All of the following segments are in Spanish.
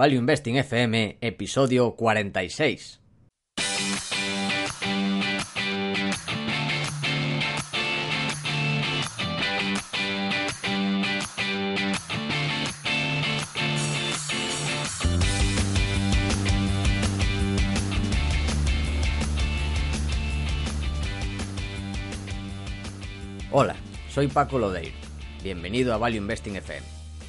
Value Investing FM, episodio 46. Hola, soy Paco Lodeiro. Bienvenido a Value Investing FM,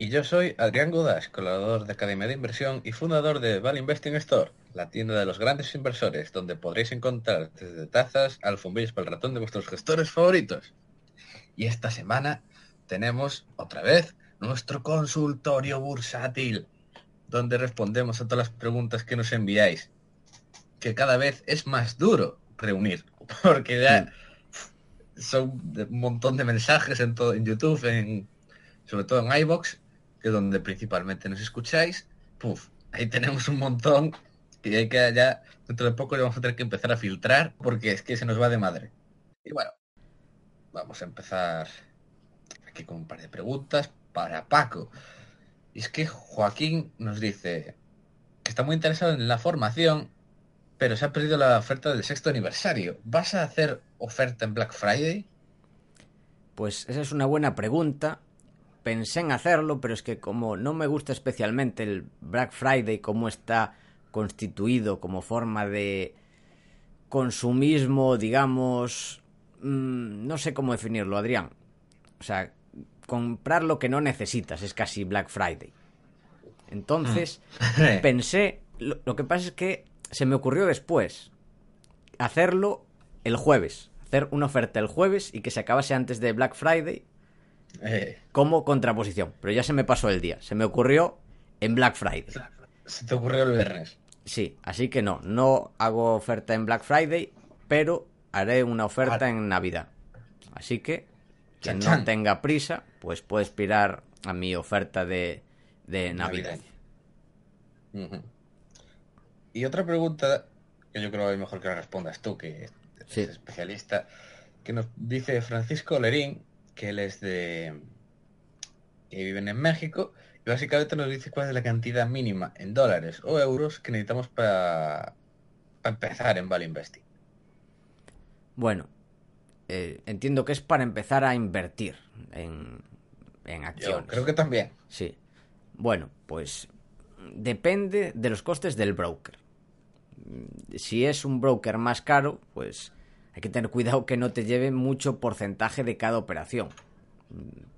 Y yo soy Adrián Godash, colaborador de Academia de Inversión y fundador de Val Investing Store, la tienda de los grandes inversores, donde podréis encontrar desde tazas a alfombillas para el ratón de vuestros gestores favoritos. Y esta semana tenemos otra vez nuestro consultorio bursátil, donde respondemos a todas las preguntas que nos enviáis, que cada vez es más duro reunir, porque ya son un montón de mensajes en todo en YouTube, en, sobre todo en iBox, que es donde principalmente nos escucháis. Puf, ahí tenemos un montón que hay que ya dentro de poco le vamos a tener que empezar a filtrar porque es que se nos va de madre. Y bueno, vamos a empezar aquí con un par de preguntas para Paco. Y es que Joaquín nos dice que está muy interesado en la formación, pero se ha perdido la oferta del sexto aniversario. ¿Vas a hacer oferta en Black Friday? Pues esa es una buena pregunta. Pensé en hacerlo, pero es que como no me gusta especialmente el Black Friday, cómo está constituido como forma de consumismo, digamos, mmm, no sé cómo definirlo, Adrián. O sea, comprar lo que no necesitas es casi Black Friday. Entonces, pensé, lo, lo, que pasa es que se me ocurrió después hacerlo el jueves, hacer una oferta el jueves y que se acabase antes de Black Friday Eh, como contraposición. Pero ya se me pasó el día, se me ocurrió en Black Friday. se te ocurrió el viernes. Sí, así que no, no hago oferta en Black Friday, pero haré una oferta en Navidad. Así que quien no tenga prisa, pues puede aspirar a mi oferta de, de Navidad. Y otra pregunta que yo creo que es mejor que la respondas tú, que eres Sí. especialista, que nos dice Francisco Lerín, que él es de... que viven en México, y básicamente nos dice cuál es la cantidad mínima en dólares o euros que necesitamos para, para empezar en Value Investing. Bueno, eh, entiendo que es para empezar a invertir en, en Yo acciones. creo que también. Sí. Bueno, pues depende de los costes del broker. Si es un broker más caro, pues hay que tener cuidado que no te lleve mucho porcentaje de cada operación.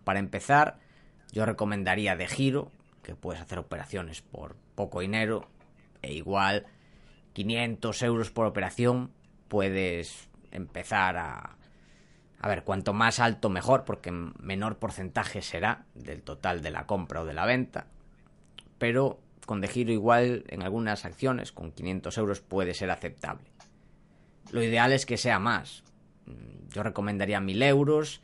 Para empezar, yo recomendaría de giro, que puedes hacer operaciones por poco dinero, e igual 500 euros por operación, puedes empezar a... A ver, cuanto más alto mejor, porque menor porcentaje será del total de la compra o de la venta. Pero con de giro igual en algunas acciones, con 500 euros puede ser aceptable. Lo ideal es que sea más. Mm, Yo recomendaría 1000 euros.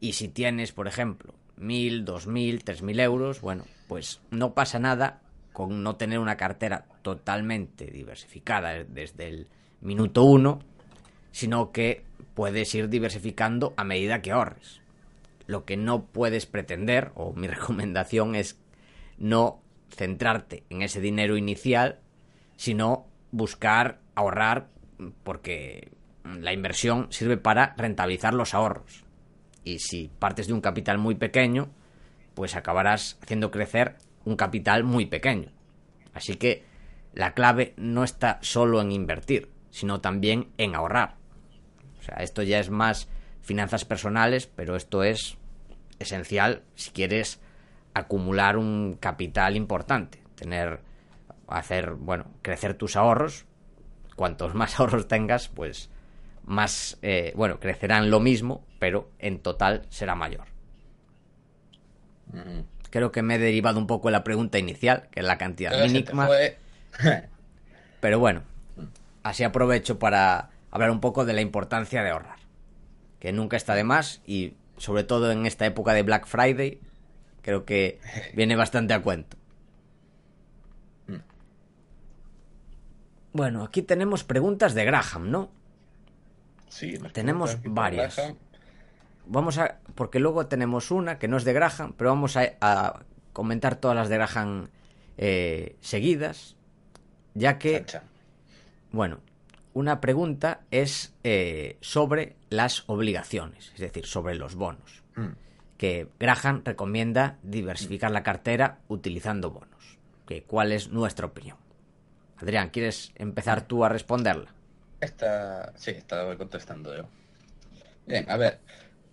Y si tienes, por ejemplo, 1000, 2000, 3000 euros, bueno, pues no pasa nada con no tener una cartera totalmente diversificada desde el minuto uno, sino que puedes ir diversificando a medida que ahorres. Lo que no puedes pretender, o mi recomendación es no centrarte en ese dinero inicial, sino buscar ahorrar porque la inversión sirve para rentabilizar los ahorros. Y si partes de un capital muy pequeño, pues acabarás haciendo crecer un capital muy pequeño. Así que la clave no está solo en invertir, sino también en ahorrar. O sea, esto ya es más finanzas personales, pero esto es esencial si quieres acumular un capital importante, tener hacer, bueno, crecer tus ahorros. Cuantos más ahorros tengas, pues más, eh, bueno, crecerán lo mismo, pero en total será mayor. Creo que me he derivado un poco de la pregunta inicial, que es la cantidad mínima. pero bueno, así aprovecho para hablar un poco de la importancia de ahorrar, que nunca está de más y sobre todo en esta época de Black Friday, creo que viene bastante a cuento. Bueno, aquí tenemos preguntas de Graham, ¿no? Sí, tenemos varias. Vamos a. Porque luego tenemos una que no es de Graham, pero vamos a, comentar todas las de Graham eh, seguidas. Ya que. Bueno, una pregunta es eh, sobre las obligaciones, es decir, sobre los bonos. Mm. Que Graham recomienda diversificar la cartera utilizando bonos. Que, ¿Cuál es nuestra opinión? Adrián, ¿quieres empezar tú a responderla? Esta, sí, estaba contestando yo. Bien, a ver.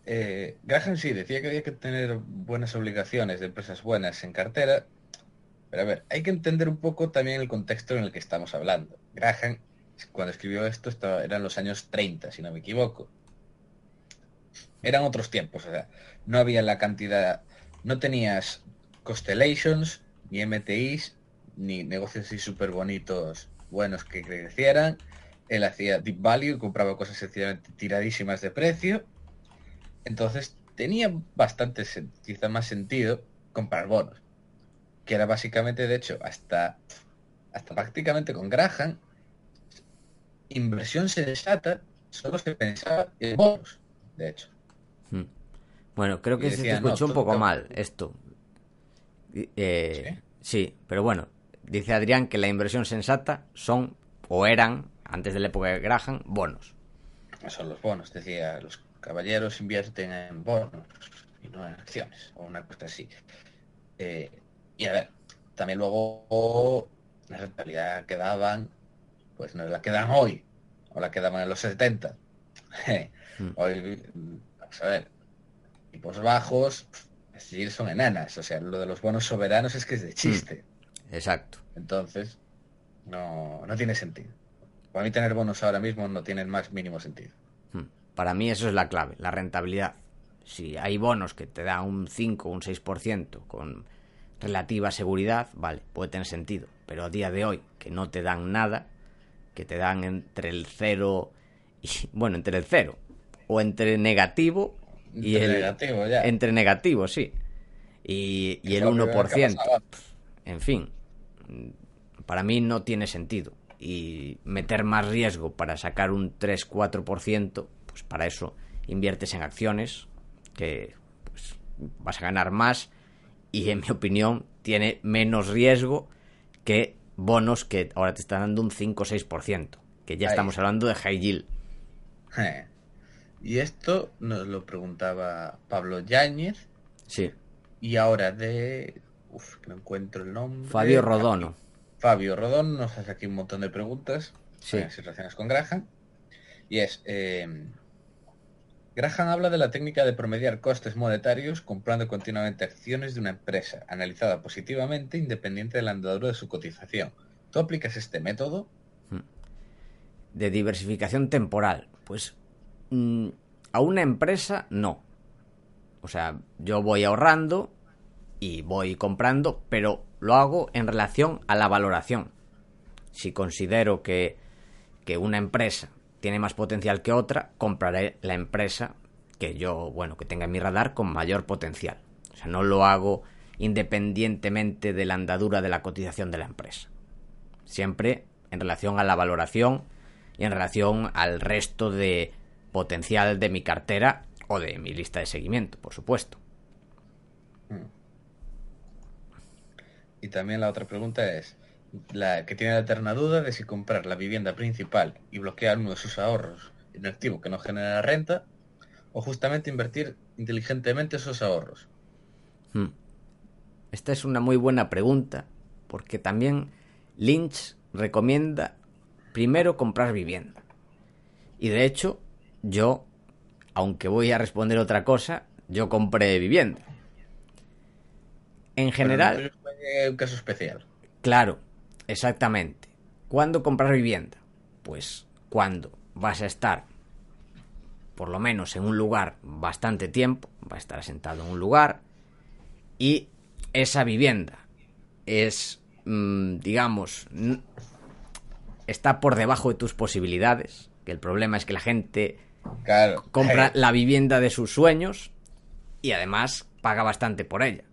Eh, Graham sí decía que había que tener buenas obligaciones de empresas buenas en cartera, pero a ver, hay que entender un poco también el contexto en el que estamos hablando. Graham, cuando escribió esto, estaba, eran los años 30, si no me equivoco. Eran otros tiempos, o sea, no había la cantidad, no tenías constellations, ni MTIs, ni negocios así súper bonitos, buenos que crecieran, él hacía deep value, compraba cosas sencillamente tiradísimas de precio. Entonces tenía bastante, quizá más sentido comprar bonos. Que era básicamente, de hecho, hasta, hasta prácticamente con Graham, inversión sensata solo se pensaba en bonos, de hecho. Hmm. Bueno, creo que se escuchó un poco mal esto. Eh, ¿Sí? pero bueno, dice Adrián que la inversión sensata son o eran antes de la época de Graham, bonos. Son los bonos, decía, los caballeros invierten en bonos y no en acciones, o una cosa así. Eh, y a ver, también luego la rentabilidad que daban, pues no es la que dan hoy, o la que daban en los 70. Hmm. hoy, vamos a ver, tipos bajos, es decir, son enanas. O sea, lo de los bonos soberanos es que es de chiste. Exacto. Entonces, no, no tiene sentido. Para mí tener bonos ahora mismo no tiene más mínimo sentido. Hmm. Para mí eso es la clave, la rentabilidad. Si hay bonos que te dan un 5 o un 6% con relativa seguridad, vale, puede tener sentido. Pero a día de hoy, que no te dan nada, que te dan entre el 0 y, bueno, entre el 0 o entre negativo y entre el... Negativo, ya. Entre negativo, sí. Y, y el 1%. En fin, para mí no tiene sentido y meter más riesgo para sacar un 3-4%, pues para eso inviertes en acciones que pues, vas a ganar más y en mi opinión tiene menos riesgo que bonos que ahora te están dando un 5 6%, que ya estamos hablando de high yield. Y esto nos lo preguntaba Pablo Yáñez. Sí. Y ahora de... Uf, no encuentro el nombre. Fabio Rodono. Fabio Rodón nos hace aquí un montón de preguntas sí. relacionadas con Graham. Y es, eh, Graham habla de la técnica de promediar costes monetarios comprando continuamente acciones de una empresa, analizada positivamente independiente de la andadura de su cotización. ¿Tú aplicas este método? Hmm. De diversificación temporal. Pues mm, a una empresa no. O sea, yo voy ahorrando y voy comprando, pero lo hago en relación a la valoración. Si considero que, que una empresa tiene más potencial que otra, compraré la empresa que yo, bueno, que tenga en mi radar con mayor potencial. O sea, no lo hago independientemente de la andadura de la cotización de la empresa. Siempre en relación a la valoración y en relación al resto de potencial de mi cartera o de mi lista de seguimiento, por supuesto. Y también la otra pregunta es, la que tiene la eterna duda de si comprar la vivienda principal y bloquear uno de sus ahorros en activo que no genera renta, o justamente invertir inteligentemente esos ahorros. Hmm. Esta es una muy buena pregunta, porque también Lynch recomienda primero comprar vivienda. Y de hecho, yo, aunque voy a responder otra cosa, yo compré vivienda. En general... Fue un caso especial. Claro, exactamente. ¿Cuándo comprar vivienda? Pues cuando vas a estar, por lo menos en un lugar bastante tiempo, va a estar asentado en un lugar, y esa vivienda es, mm, digamos, está por debajo de tus posibilidades, que el problema es que la gente Claro. compra Eh, la vivienda de sus sueños y además paga bastante por ella.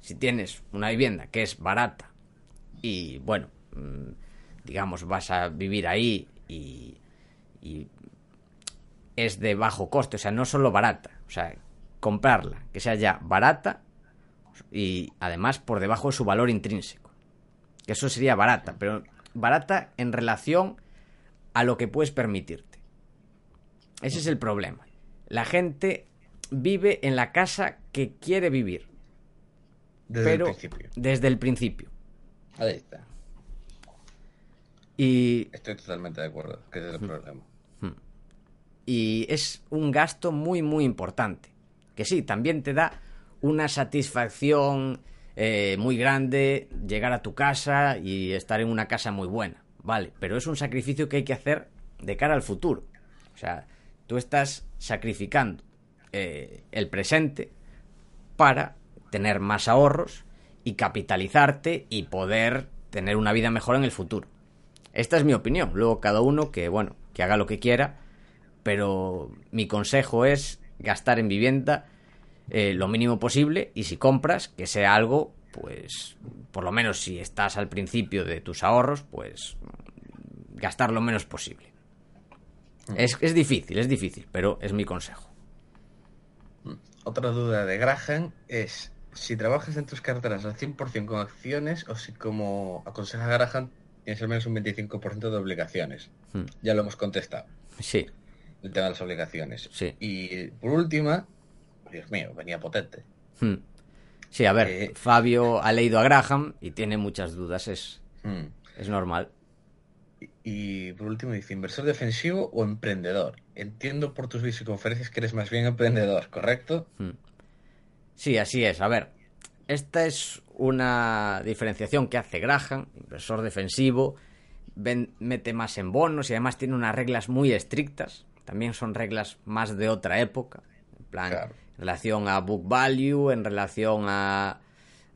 Si tienes una vivienda que es barata y bueno, mm, digamos vas a vivir ahí y, y es de bajo coste, o sea, no solo barata, o sea, comprarla, que sea ya barata y además por debajo de su valor intrínseco. Que eso sería barata, pero barata en relación a lo que puedes permitirte. Ese es el problema. La gente vive en la casa que quiere vivir, Desde pero el principio. desde el principio. Ahí está. Y, Estoy totalmente de acuerdo, que ese es el problema. y es un gasto muy, muy importante. Que sí, también te da una satisfacción eh, muy grande llegar a tu casa y estar en una casa muy buena. Vale, pero es un sacrificio que hay que hacer de cara al futuro. O sea, tú estás sacrificando eh, el presente para tener más ahorros y capitalizarte y poder tener una vida mejor en el futuro. Esta es mi opinión. Luego cada uno que, bueno, que haga lo que quiera, pero mi consejo es gastar en vivienda eh, lo mínimo posible y si compras, que sea algo, pues, por lo menos si estás al principio de tus ahorros, pues gastar lo menos posible. Es, es difícil, es difícil, pero es mi consejo. Otra duda de Graham es si trabajas en tus carteras al 100% con acciones o si como aconseja Graham tienes al menos un 25% de obligaciones. Hmm. Ya lo hemos contestado, Sí, el tema de las obligaciones. Sí. Y por última, Dios mío, venía potente. Hmm. Sí, a ver, Eh. Fabio ha leído a Graham y tiene muchas dudas, es, Hmm. es normal. Y- Y por último dice, ¿inversor defensivo o emprendedor? Entiendo por tus vídeos y conferencias que eres más bien emprendedor, ¿correcto? Sí, así es. A ver, esta es una diferenciación que hace Graham, inversor defensivo, ven- mete más en bonos y además tiene unas reglas muy estrictas. También son reglas más de otra época. En plan, Claro. en relación a book value, en relación a,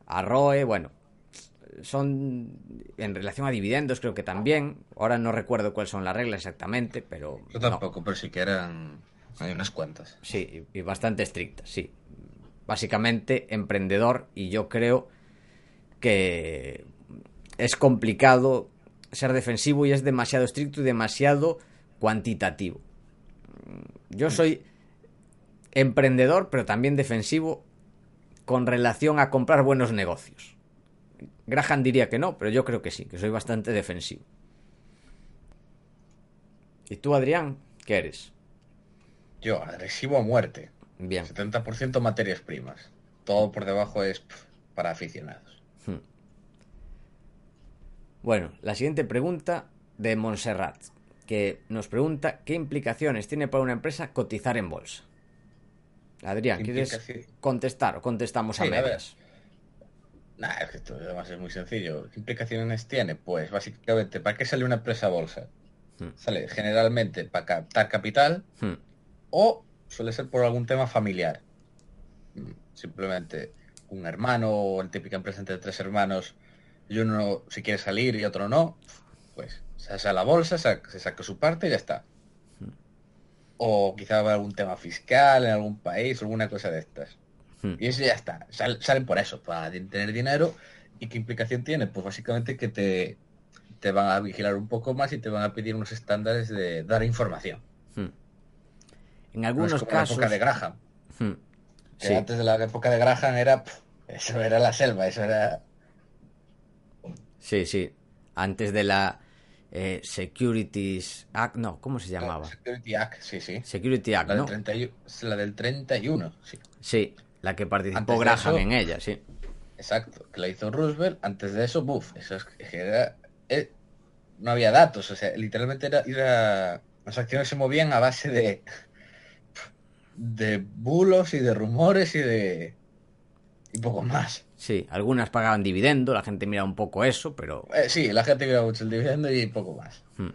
a ROE, bueno, son en relación a dividendos creo que también. Ahora no recuerdo cuáles son las reglas exactamente, pero... Yo no. tampoco, pero sí que eran... Hay unas cuantas. Sí, y bastante estricta, sí. Básicamente emprendedor y yo creo que es complicado ser defensivo y es demasiado estricto y demasiado cuantitativo. Yo soy emprendedor, pero también defensivo con relación a comprar buenos negocios. Graham diría que no, pero yo creo que sí, que soy bastante defensivo. ¿Y tú, Adrián? ¿Qué eres? Yo, agresivo a muerte. Bien. 70% materias primas. Todo por debajo es para aficionados. Bueno, la siguiente pregunta de Montserrat, que nos pregunta qué implicaciones tiene para una empresa cotizar en bolsa. Adrián, ¿quieres contestar o contestamos a Sí, a ver. medias? Nah, es que esto además es muy sencillo. ¿Qué implicaciones tiene? Pues básicamente, ¿para qué sale una empresa a bolsa? Hmm. Sale generalmente para captar capital Hmm, o suele ser por algún tema familiar. Mm, Simplemente un hermano o la típica empresa entre tres hermanos y uno si quiere salir y otro no, pues se hace a la bolsa, sa- se saca su parte y ya está. O quizá va algún tema fiscal en algún país, alguna cosa de estas. hmm. Y eso ya está. Sal- salen por eso, para tener dinero. ¿Y qué implicación tiene? Pues básicamente que te, te van a vigilar un poco más y te van a pedir unos estándares de dar información. En No es algunos como casos... la época de Graham. Hmm, Que sí, antes de la época de Graham era... eso era la selva, eso era... sí, sí. Antes de la eh, Securities Act, no, ¿cómo se llamaba? Security Act, sí, sí. Security Act, La, ¿no? del 31, es la del 31, sí. Sí, la que participó Antes Graham eso- en ella, sí. Exacto. Que la hizo Roosevelt. Antes de eso, buf, eso es que era... eh, no había datos, o sea, literalmente era, era las acciones se movían a base de de bulos y de rumores y de y poco más. Sí, algunas pagaban dividendo, la gente mira un poco eso, pero... Eh, sí, la gente mira mucho el dividendo y poco más. Hmm.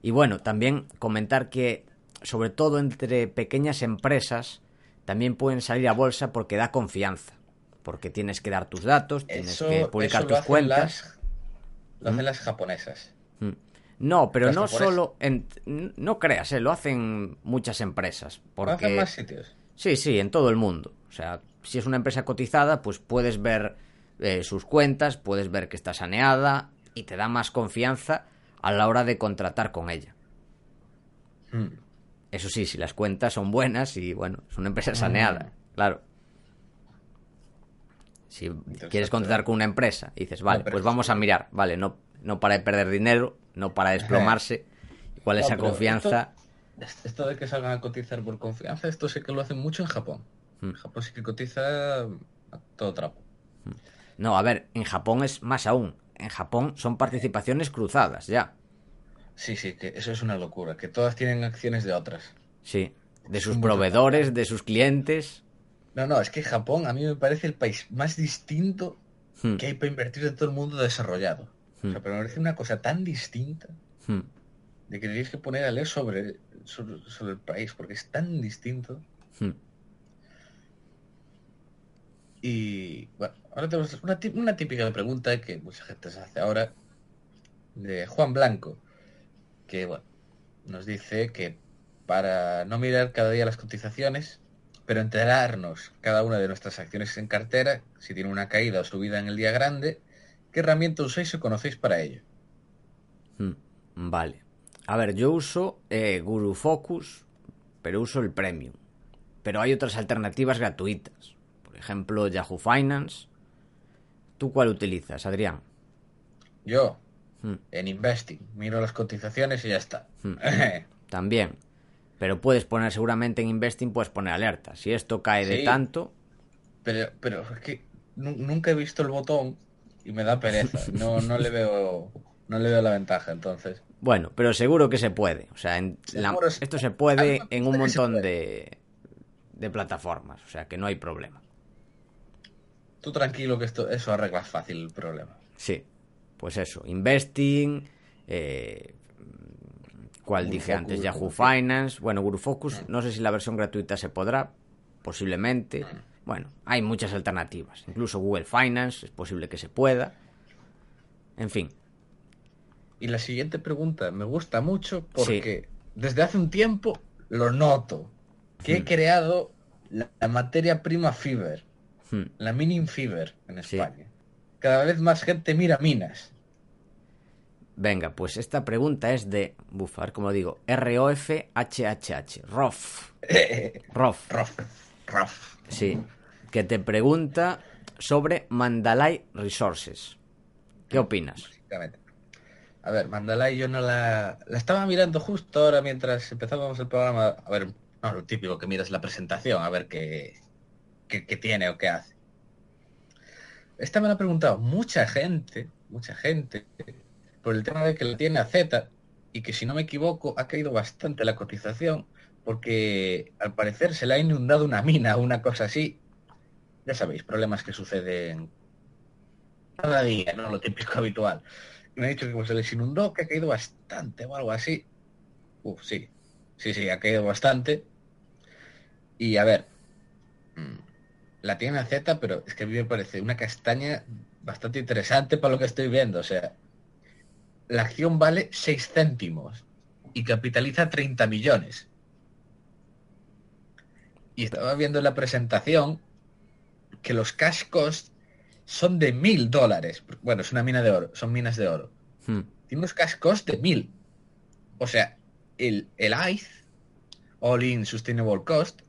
Y bueno, también comentar que, sobre todo entre pequeñas empresas, también pueden salir a bolsa porque da confianza. Porque tienes que dar tus datos, tienes que publicar tus cuentas. lo hacen las japonesas. Hmm. No, pero no solo. En, no creas, ¿eh? lo hacen muchas empresas. Porque... ¿Lo hacen más sitios? Sí, sí, en todo el mundo. O sea, si es una empresa cotizada, pues puedes ver eh, sus cuentas, puedes ver que está saneada y te da más confianza a la hora de contratar con ella. Hmm. Eso sí, si las cuentas son buenas y bueno, es una empresa saneada, hmm. claro. Si quieres contratar con una empresa y dices, vale, pues vamos a mirar, vale, no, no para de perder dinero, no para desplomarse, cuál es la confianza. Esto, de que salgan a cotizar por confianza, esto sé que lo hacen mucho en Japón. Hmm. En Japón sí que cotiza a todo trapo. No, a ver, en Japón es más aún en Japón son participaciones cruzadas ya. Sí, sí, que eso es una locura, que todas tienen acciones de otras. Sí, de sus proveedores, de sus clientes. No, no, es que Japón a mí me parece el país más distinto hmm. que hay para invertir en todo el mundo desarrollado. O sea, hmm. pero me parece una cosa tan distinta hmm. de que tienes que poner a leer sobre, sobre, el país, porque es tan distinto. Y bueno, ahora tenemos una, una típica pregunta que mucha gente se hace ahora de Juan Blanco, que bueno, nos dice que para no mirar cada día las cotizaciones, pero enterarnos cada una de nuestras acciones en cartera, si tiene una caída o subida en el día grande, ¿qué herramienta usáis o conocéis para ello? Hmm, vale. A ver, yo uso eh, Guru Focus, pero uso el Premium. Pero hay otras alternativas gratuitas ejemplo Yahoo Finance. ¿Tú cuál utilizas, Adrián? Yo, hmm. en Investing, miro las cotizaciones y ya está. Hmm. También. Pero puedes poner, seguramente en Investing puedes poner alerta. Si esto cae de tanto. Pero, pero es que nunca he visto el botón y me da pereza. No, no le veo. No le veo la ventaja, entonces. Bueno, pero seguro que se puede. O sea, esto se puede en un montón de, de plataformas. O sea, que no hay problema. Tú tranquilo que esto, eso arregla fácil el problema. Sí, pues eso, Investing, eh, cual dije antes, Yahoo Finance, bueno, GuruFocus, mm. no sé si la versión gratuita se podrá, posiblemente. Mm. Bueno, hay muchas alternativas, incluso Google Finance, es posible que se pueda. En fin. Y la siguiente pregunta me gusta mucho porque desde hace un tiempo lo noto, que he mm. creado la materia prima Fiber Hmm. La Mining Fever en España. Cada vez más gente mira minas. Venga, pues esta pregunta es de, bufar, como digo, R-O-F-H-H-H. ROF. ROF. ROF. ROF. Sí. Que te pregunta sobre Mandalay Resources. ¿Qué opinas? A ver, Mandalay yo no la... La estaba mirando justo ahora mientras empezábamos el programa. A ver, no, lo típico que miras la presentación, a ver qué, que, tiene o qué hace. Esta me lo ha preguntado mucha gente, mucha gente, por el tema de que lo tiene a Z y que si no me equivoco ha caído bastante la cotización porque al parecer se le ha inundado una mina o una cosa así. Ya sabéis, problemas que suceden cada día, no lo típico habitual. Me ha dicho que como se les inundó, que ha caído bastante o algo así. Uf, sí, sí, sí, ha caído bastante. Y a ver, mm, la tiene a Z, pero es que a mí me parece una castaña bastante interesante para lo que estoy viendo. O sea, la acción vale 6 céntimos y capitaliza 30 millones. Y estaba viendo la presentación que los cash costs son de mil dólares. Bueno, es una mina de oro, son minas de oro. Hmm. Tiene unos cash costs de mil. O sea, el, el ICE, All In Sustainable Cost,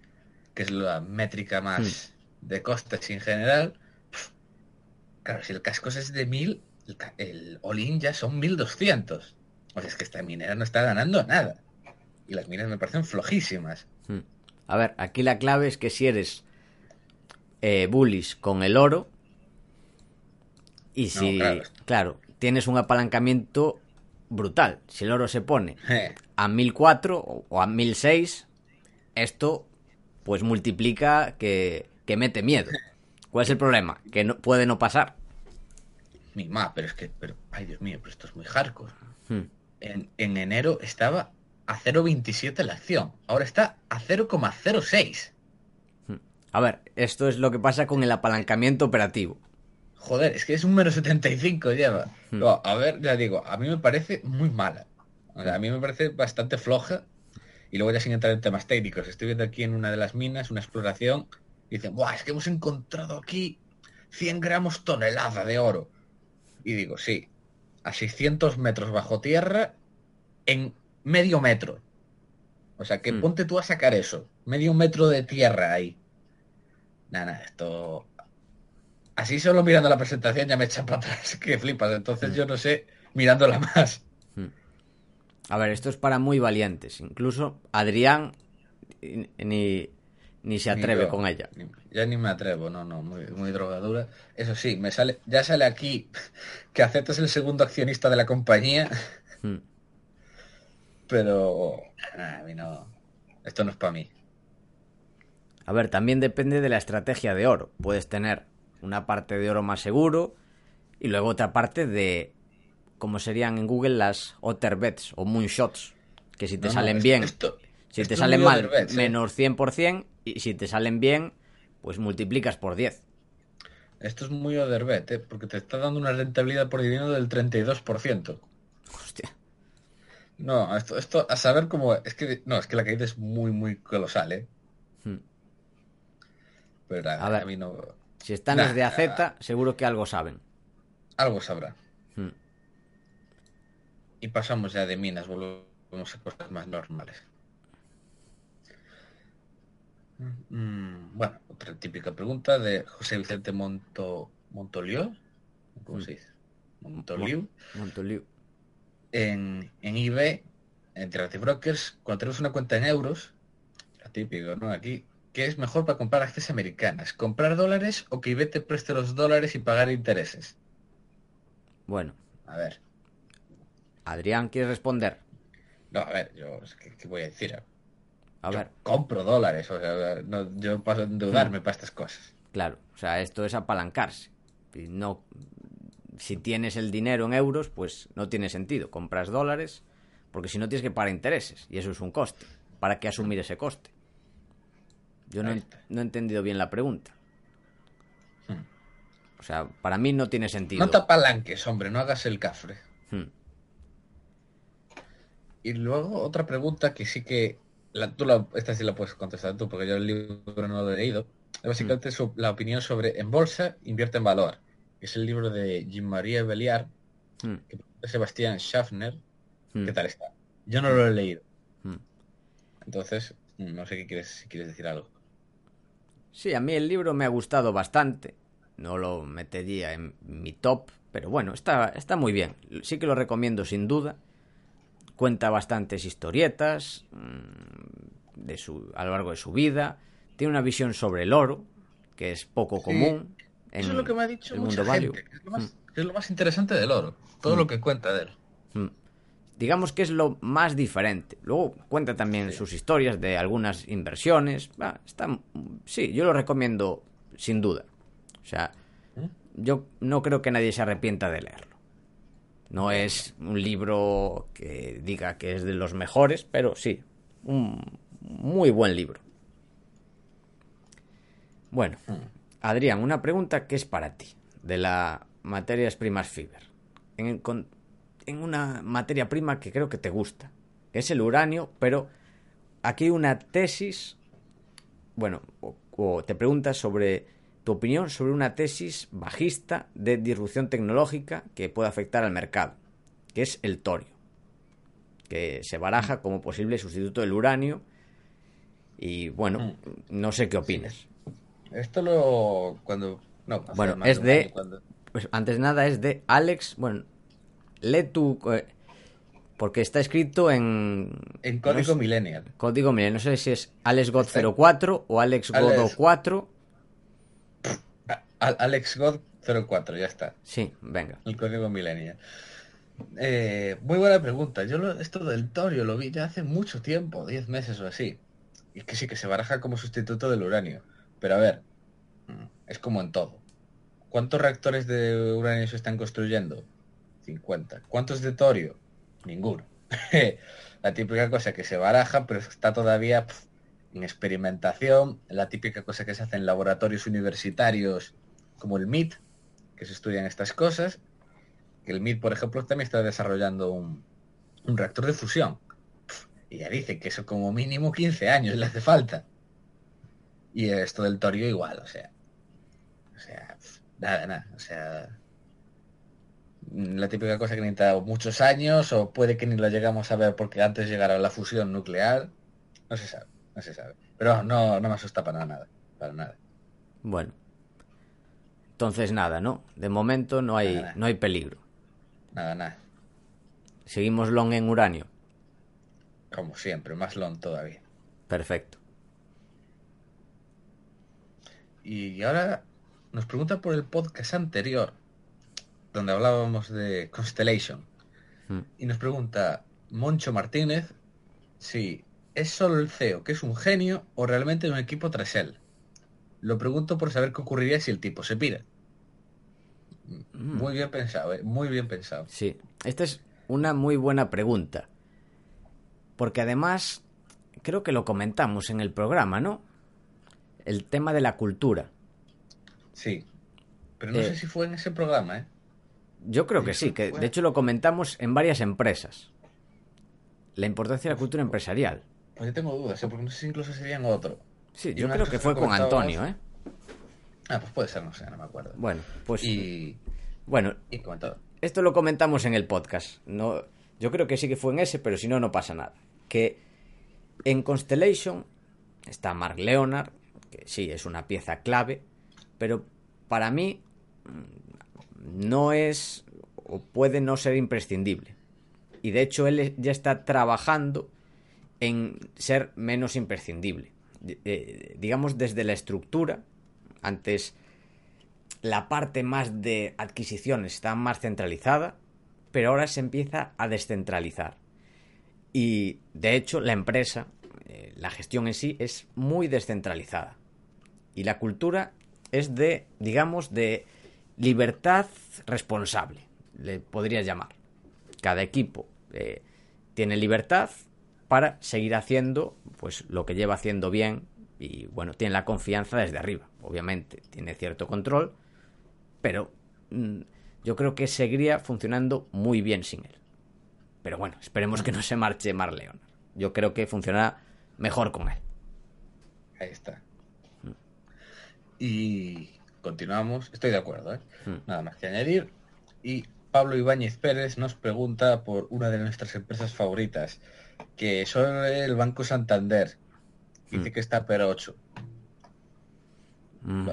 que es la métrica más, hmm de costes en general, claro, si el casco es de 1000, el, el all-in ya son 1200. O sea, es que esta minera no está ganando nada. Y las minas me parecen flojísimas. Hmm. A ver, aquí la clave es que si eres eh, bullish con el oro y si, claro. tienes un apalancamiento brutal. Si el oro se pone a 1004 o o a 1006, esto pues multiplica que, que mete miedo. ¿Cuál es el problema? Que no, puede no pasar. Mi ma, pero es que, pero, ay Dios mío, pero esto es muy hardcore. Hmm. En, en enero estaba a 0,27 la acción. Ahora está a 0,06. A ver, esto es lo que pasa con el apalancamiento operativo. Joder, es que es un menos 75 lleva. Hmm. No, a ver, ya digo, a mí me parece muy mala. O sea, a mí me parece bastante floja. Y luego ya sin entrar en temas técnicos. Estoy viendo aquí en una de las minas una exploración. Y dicen, Buah, es que hemos encontrado aquí 100 gramos tonelada de oro. Y digo, sí, a 600 metros bajo tierra en medio metro. O sea, que Hmm. ponte tú a sacar eso. Medio metro de tierra ahí. Nada, esto... Así solo mirando la presentación ya me echan para atrás, que flipas. Entonces yo no sé, mirándola más. A ver, esto es para muy valientes. Incluso Adrián ni, ni, se atreve Ni con ella. ni- ya ni me atrevo, no, no, muy, muy drogadura. Eso sí, me sale, ya sale aquí que aceptas el segundo accionista de la compañía. Pero ah, a mí no, esto no es para mí. A ver, también depende de la estrategia de oro. Puedes tener una parte de oro más seguro y luego otra parte de, como serían en Google, las Otter Bets o Moonshots. Que si te No, no, salen esto- bien, esto- si esto te salen mal, overbets, ¿eh? menos 100%. Y si te salen bien, pues multiplicas por 10. Esto es muy overbet, ¿eh? porque te está dando una rentabilidad por dinero del 32%. Hostia. No, esto, esto a saber cómo, es que, no, es que la caída es muy, muy colosal, ¿eh? Hmm. Pero A ver. a mí no, Si están Nah, desde AZ, seguro que algo saben. algo sabrá. Hmm. Y pasamos ya de minas, volvemos a cosas más normales. Mm, bueno, otra típica pregunta de José Vicente Monto, Montoliu. ¿Cómo se dice? Montoliu. Montoliu. En, en eBay, en Interactive Brokers, cuando tenemos una cuenta en euros, lo típico, ¿no? Aquí, ¿qué es mejor para comprar acciones americanas? ¿Comprar dólares o que eBay te preste los dólares y pagar intereses? Bueno, A ver. Adrián, ¿quieres responder? No, a ver, yo, ¿qué, qué voy a decir? A Yo ver, compro dólares, o sea, no, yo paso a endeudarme para estas cosas. claro, o sea, esto es apalancarse. No, si tienes el dinero en euros, pues no tiene sentido. Compras dólares, porque si no tienes que pagar intereses, y eso es un coste. ¿Para qué asumir ese coste? Yo no, no he entendido bien la pregunta. Hmm. O sea, para mí no tiene sentido. No te apalanques, hombre, no hagas el cafre. Hmm. Y luego otra pregunta que sí que la, tú la, esta sí la puedes contestar tú porque yo el libro no lo he leído. Es básicamente su- la opinión sobre en bolsa invierte en valor. Que Es el libro de Jean Marie Belliard, Hmm. que de Sebastián Schaffner. Hmm. ¿Qué tal está? Yo no lo he leído. Hmm. Entonces, no sé qué quieres, si quieres decir algo. Sí, a mí el libro me ha gustado bastante. No lo metería en mi top, pero bueno, está, está muy bien. Sí que lo recomiendo sin duda. Cuenta bastantes historietas mm, de su, a lo largo de su vida. Tiene una visión sobre el oro, que es poco Sí. común. En Eso es lo que me ha dicho el mucha mundo gente. que Es lo, más, que es lo más interesante del oro. Todo lo que cuenta de él. Mm. Digamos que es lo más diferente. Luego cuenta también sus historias de algunas inversiones. Va, está, sí, yo lo recomiendo sin duda. O sea, yo no creo que nadie se arrepienta de leerlo. No es un libro que diga que es de los mejores, pero sí, un muy buen libro. Bueno, Adrián, una pregunta que es para ti, de la materias primas Fiber. En, con- en una materia prima que creo que te gusta, que es el uranio, pero aquí una tesis, bueno, o, o te preguntas sobre tu opinión sobre una tesis bajista de disrupción tecnológica que puede afectar al mercado, que es el torio, que se baraja como posible sustituto del uranio. Y bueno, no sé qué opinas. Esto lo. Cuando. No, Bueno, es de- cuando- Pues antes de nada es de Alex. Bueno, lee tu. eh, porque está escrito en. En no código sé- Millennial. Código, mire, no sé si es Está- AlexGod04 o AlexGodo Alex- 4. A- Alex God 04, ya está. Sí, venga. El código Millennial. Eh, muy buena pregunta. Yo lo- esto del torio lo vi ya hace mucho tiempo, 10 meses o así. Y que sí, que se baraja como sustituto del uranio. Pero a ver, es como en todo. ¿Cuántos reactores de uranio se están construyendo? 50. ¿Cuántos de torio? Ninguno. la típica cosa que se baraja, pero está todavía en experimentación. La típica cosa que se hace en laboratorios universitarios como el MIT, que se estudian estas cosas. El MIT, por ejemplo, también está desarrollando un, un reactor de fusión. Y ya dice que eso como mínimo 15 años le hace falta. Y esto del torio igual, o sea. O sea, nada, nada. O sea. La típica cosa que necesita muchos años, o puede que ni lo llegamos a ver porque antes llegará la fusión nuclear. No se sabe, no se sabe. Pero no, no me asusta para nada. Para nada. Bueno. Entonces nada, ¿no? De momento no hay, Nada. no hay peligro. Nada, nada. Seguimos long en uranio. Como siempre, más long todavía. Perfecto. Y ahora nos pregunta por el podcast anterior, donde hablábamos de Constellation. Mm. Y nos pregunta Moncho Martínez si es solo el CEO, que es un genio, o realmente un equipo tras él. Lo pregunto por saber qué ocurriría si el tipo se pira. Muy bien pensado, ¿eh? muy bien pensado. Sí, esta es una muy buena pregunta. Porque además, creo que lo comentamos en el programa, ¿no? El tema de la cultura. Sí. Pero no Eh. sé si fue en ese programa, ¿eh? Yo creo que sí, que de hecho lo comentamos en varias empresas. La importancia de la cultura empresarial. Pues yo tengo dudas, ¿eh? porque no sé si incluso sería en otro. Sí, Y yo creo que fue con Antonio, ¿eh? Ah, pues puede ser, no sé, no me acuerdo. Bueno, pues Y, bueno, y comentado. esto lo comentamos en el podcast. No, yo creo que sí que fue en ese, pero si no, no pasa nada. Que en Constellation está Mark Leonard, que sí es una pieza clave, pero para mí mm, no es o puede no ser imprescindible. Y de hecho él ya está trabajando en ser menos imprescindible. Digamos desde la estructura, antes la parte más de adquisiciones está más centralizada, pero ahora se empieza a descentralizar. Y de hecho la empresa, eh, la gestión en sí es muy descentralizada. Y la cultura es de, digamos, de libertad responsable, le podría llamar. Cada equipo eh, tiene libertad para seguir haciendo pues lo que lleva haciendo bien y bueno, tiene la confianza desde arriba, obviamente, tiene cierto control, pero mm, yo creo que seguiría funcionando muy bien sin él. Pero bueno, esperemos que no se marche Mar Leonard. Yo creo que funcionará mejor con él. Ahí está. Y continuamos. Estoy de acuerdo, ¿eh? Mm. Nada más que añadir. Y Pablo Ibáñez Pérez nos pregunta por una de nuestras empresas favoritas, que son el Banco Santander. Dice Mm. que está per 8. Mm,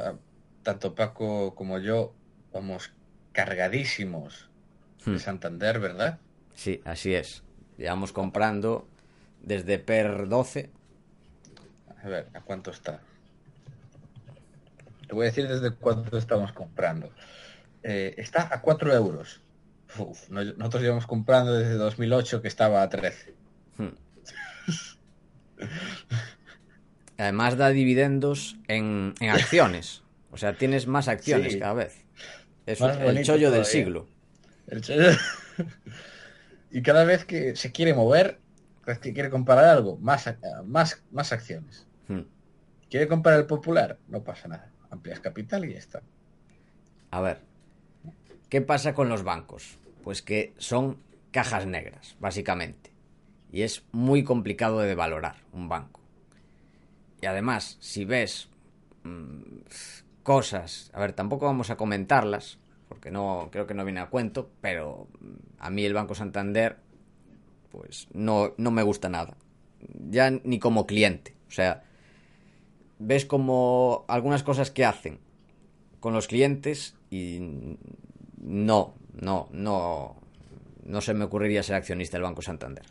Tanto Paco como yo vamos cargadísimos de Santander, ¿verdad? Sí, así es. Llevamos comprando desde PER 12. A ver, ¿a cuánto está? Te voy a decir desde cuánto estamos comprando. Eh, está a 4 euros. Uf, nosotros llevamos comprando desde 2008 que estaba a 13. Mm. Además da dividendos en, en acciones. O sea, tienes más acciones Sí. cada vez. Es el chollo del siglo. El chollo- y cada vez que se quiere mover, que quiere comprar algo, más, más, más acciones. Mm. ¿Quiere comprar el popular? No pasa nada. Amplias capital y ya está. A ver, ¿qué pasa con los bancos? Pues que son cajas negras, básicamente. Y es muy complicado de valorar un banco. Y además, si ves mm, cosas, a ver, tampoco vamos a comentarlas, porque no creo que no viene a cuento, pero mm, a mí el Banco Santander, pues no, no me gusta nada. Ya ni como cliente. O sea, ves como algunas cosas que hacen con los clientes y no, no, no, no se me ocurriría ser accionista del Banco Santander.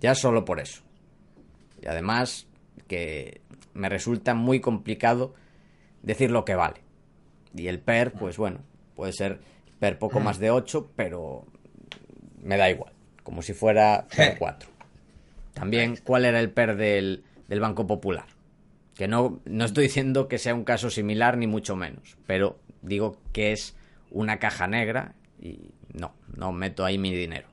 Ya solo por eso. Y además que me resulta muy complicado decir lo que vale. Y el PER, pues bueno, puede ser per poco más de 8, pero me da igual, como si fuera per 4. También, ¿cuál era el PER del, del Banco Popular? Que no, no estoy diciendo que sea un caso similar, ni mucho menos, pero digo que es una caja negra y no, no meto ahí mi dinero.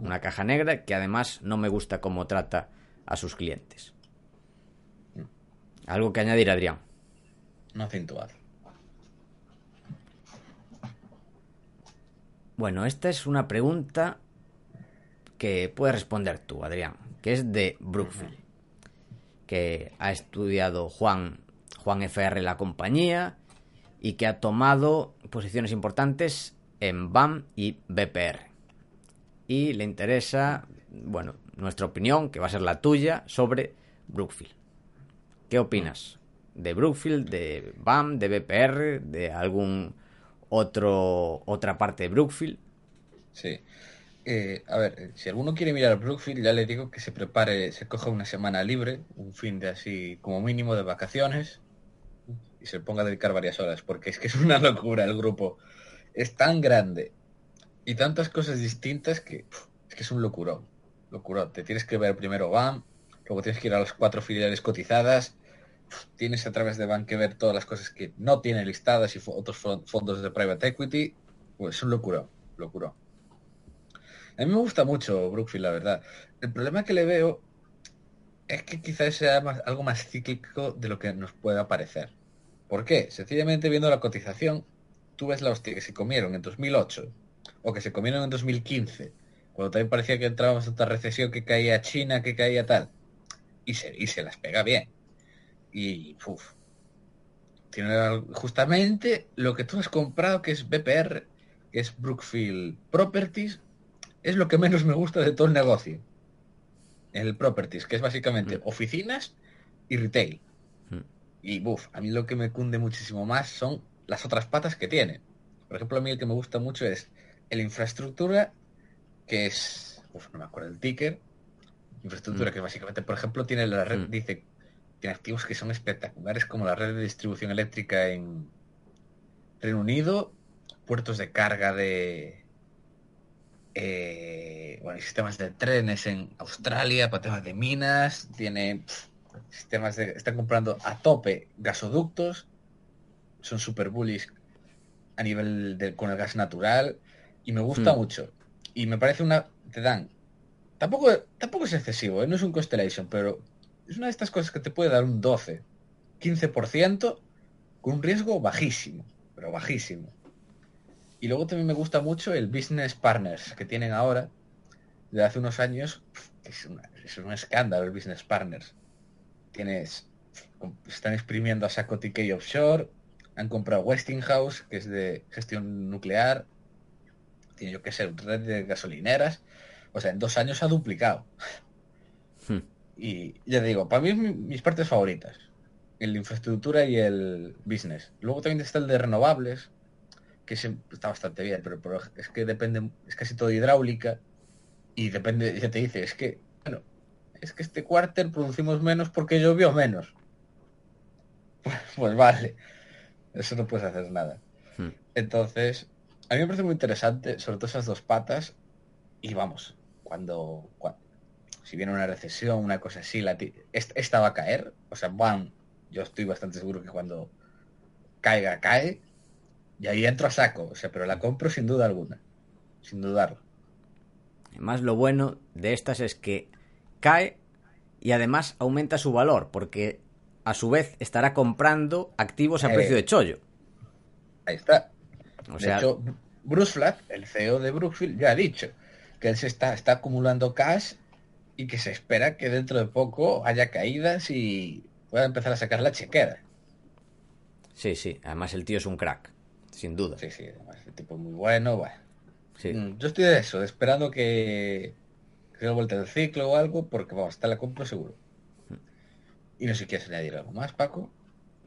Una caja negra que además no me gusta cómo trata a sus clientes. Algo que añadir, Adrián. No acentuar. Bueno, esta es una pregunta que puedes responder tú, Adrián, que es de Brookfield, que ha estudiado Juan, Juan FR la compañía y que ha tomado posiciones importantes en BAM y BPR. Y le interesa, bueno, nuestra opinión, que va a ser la tuya, sobre Brookfield. ¿Qué opinas? ¿De Brookfield, de BAM, de BPR, de algún otro otra parte de Brookfield? Sí. Eh, a ver, si alguno quiere mirar a Brookfield, ya le digo que se prepare, se coja una semana libre, un fin de así como mínimo de vacaciones, y se ponga a dedicar varias horas, porque es que es una locura el grupo. Es tan grande y tantas cosas distintas que es que es un locurón. Locurón. Te tienes que ver primero BAM, luego tienes que ir a las cuatro filiales cotizadas, tienes a través de BAM que ver todas las cosas que no tiene listadas y otros fondos de private equity. Pues es un locurón, locurón. A mí me gusta mucho Brookfield, la verdad. El problema que le veo es que quizás sea algo más cíclico de lo que nos pueda parecer. ¿Por qué? Sencillamente viendo la cotización, tú ves la hostia que se comieron en 2008 o que se comieron en 2015, cuando también parecía que entrábamos en otra recesión que caía China, que caía tal, y se, y se las pega bien. Y, uff, tiene justamente lo que tú has comprado, que es BPR, que es Brookfield Properties, es lo que menos me gusta de todo el negocio. El Properties, que es básicamente mm. oficinas y retail. Mm. Y buf, a mí lo que me cunde muchísimo más son las otras patas que tiene. Por ejemplo, a mí el que me gusta mucho es el infraestructura, que es, uf, no me acuerdo el ticker, infraestructura mm. que básicamente, por ejemplo, tiene la red, dice, tiene activos que son espectaculares, como la red de distribución eléctrica en Reino Unido, puertos de carga de, eh, bueno, sistemas de trenes en Australia para temas de minas, tiene sistemas de, están comprando a tope gasoductos, son super bullish a nivel de, con el gas natural y me gusta hmm. mucho. Y me parece una, te dan, tampoco, tampoco es excesivo, ¿eh? no es un Constellation, pero es una de estas cosas que te puede dar un 12, 15% con un riesgo bajísimo, pero bajísimo. Y luego también me gusta mucho el Business Partners que tienen ahora, de hace unos años, es, un escándalo el Business Partners. Tienes, están exprimiendo a saco TK Offshore, han comprado Westinghouse, que es de gestión nuclear, tiene yo que ser red de gasolineras, o sea, en dos años ha duplicado. Hmm. Y ya te digo, para mí mis partes favoritas, el infraestructura y el business. Luego también está el de renovables, que está bastante bien, pero, es que depende, es casi todo hidráulica y depende, ya te dice, es que, bueno, es que este cuarter producimos menos porque llovió menos. Pues, pues, vale, eso no puedes hacer nada. Hmm. Entonces, a mí me parece muy interesante, sobre todo esas dos patas, y vamos, cuando, si viene una recesión, una cosa así, la esta va a caer, o sea, van, yo estoy bastante seguro que cuando caiga, cae, y ahí entro a saco, o sea, pero la compro sin duda alguna, sin dudarlo. Además, lo bueno de estas es que cae y además aumenta su valor, porque a su vez estará comprando activos a precio de chollo. Ahí está. O sea, de hecho, Bruce Flatt, el CEO de Brookfield, ya ha dicho que él se está, está acumulando cash y que se espera que dentro de poco haya caídas y pueda empezar a sacar la chequera. Sí, sí, además el tío es un crack sin duda. Sí, sí, el tipo muy bueno, bueno. Mm, yo estoy de eso, esperando que, que vuelta del ciclo o algo, porque vamos, está la compro seguro. Mm. Y no sé si quieres añadir algo más, Paco.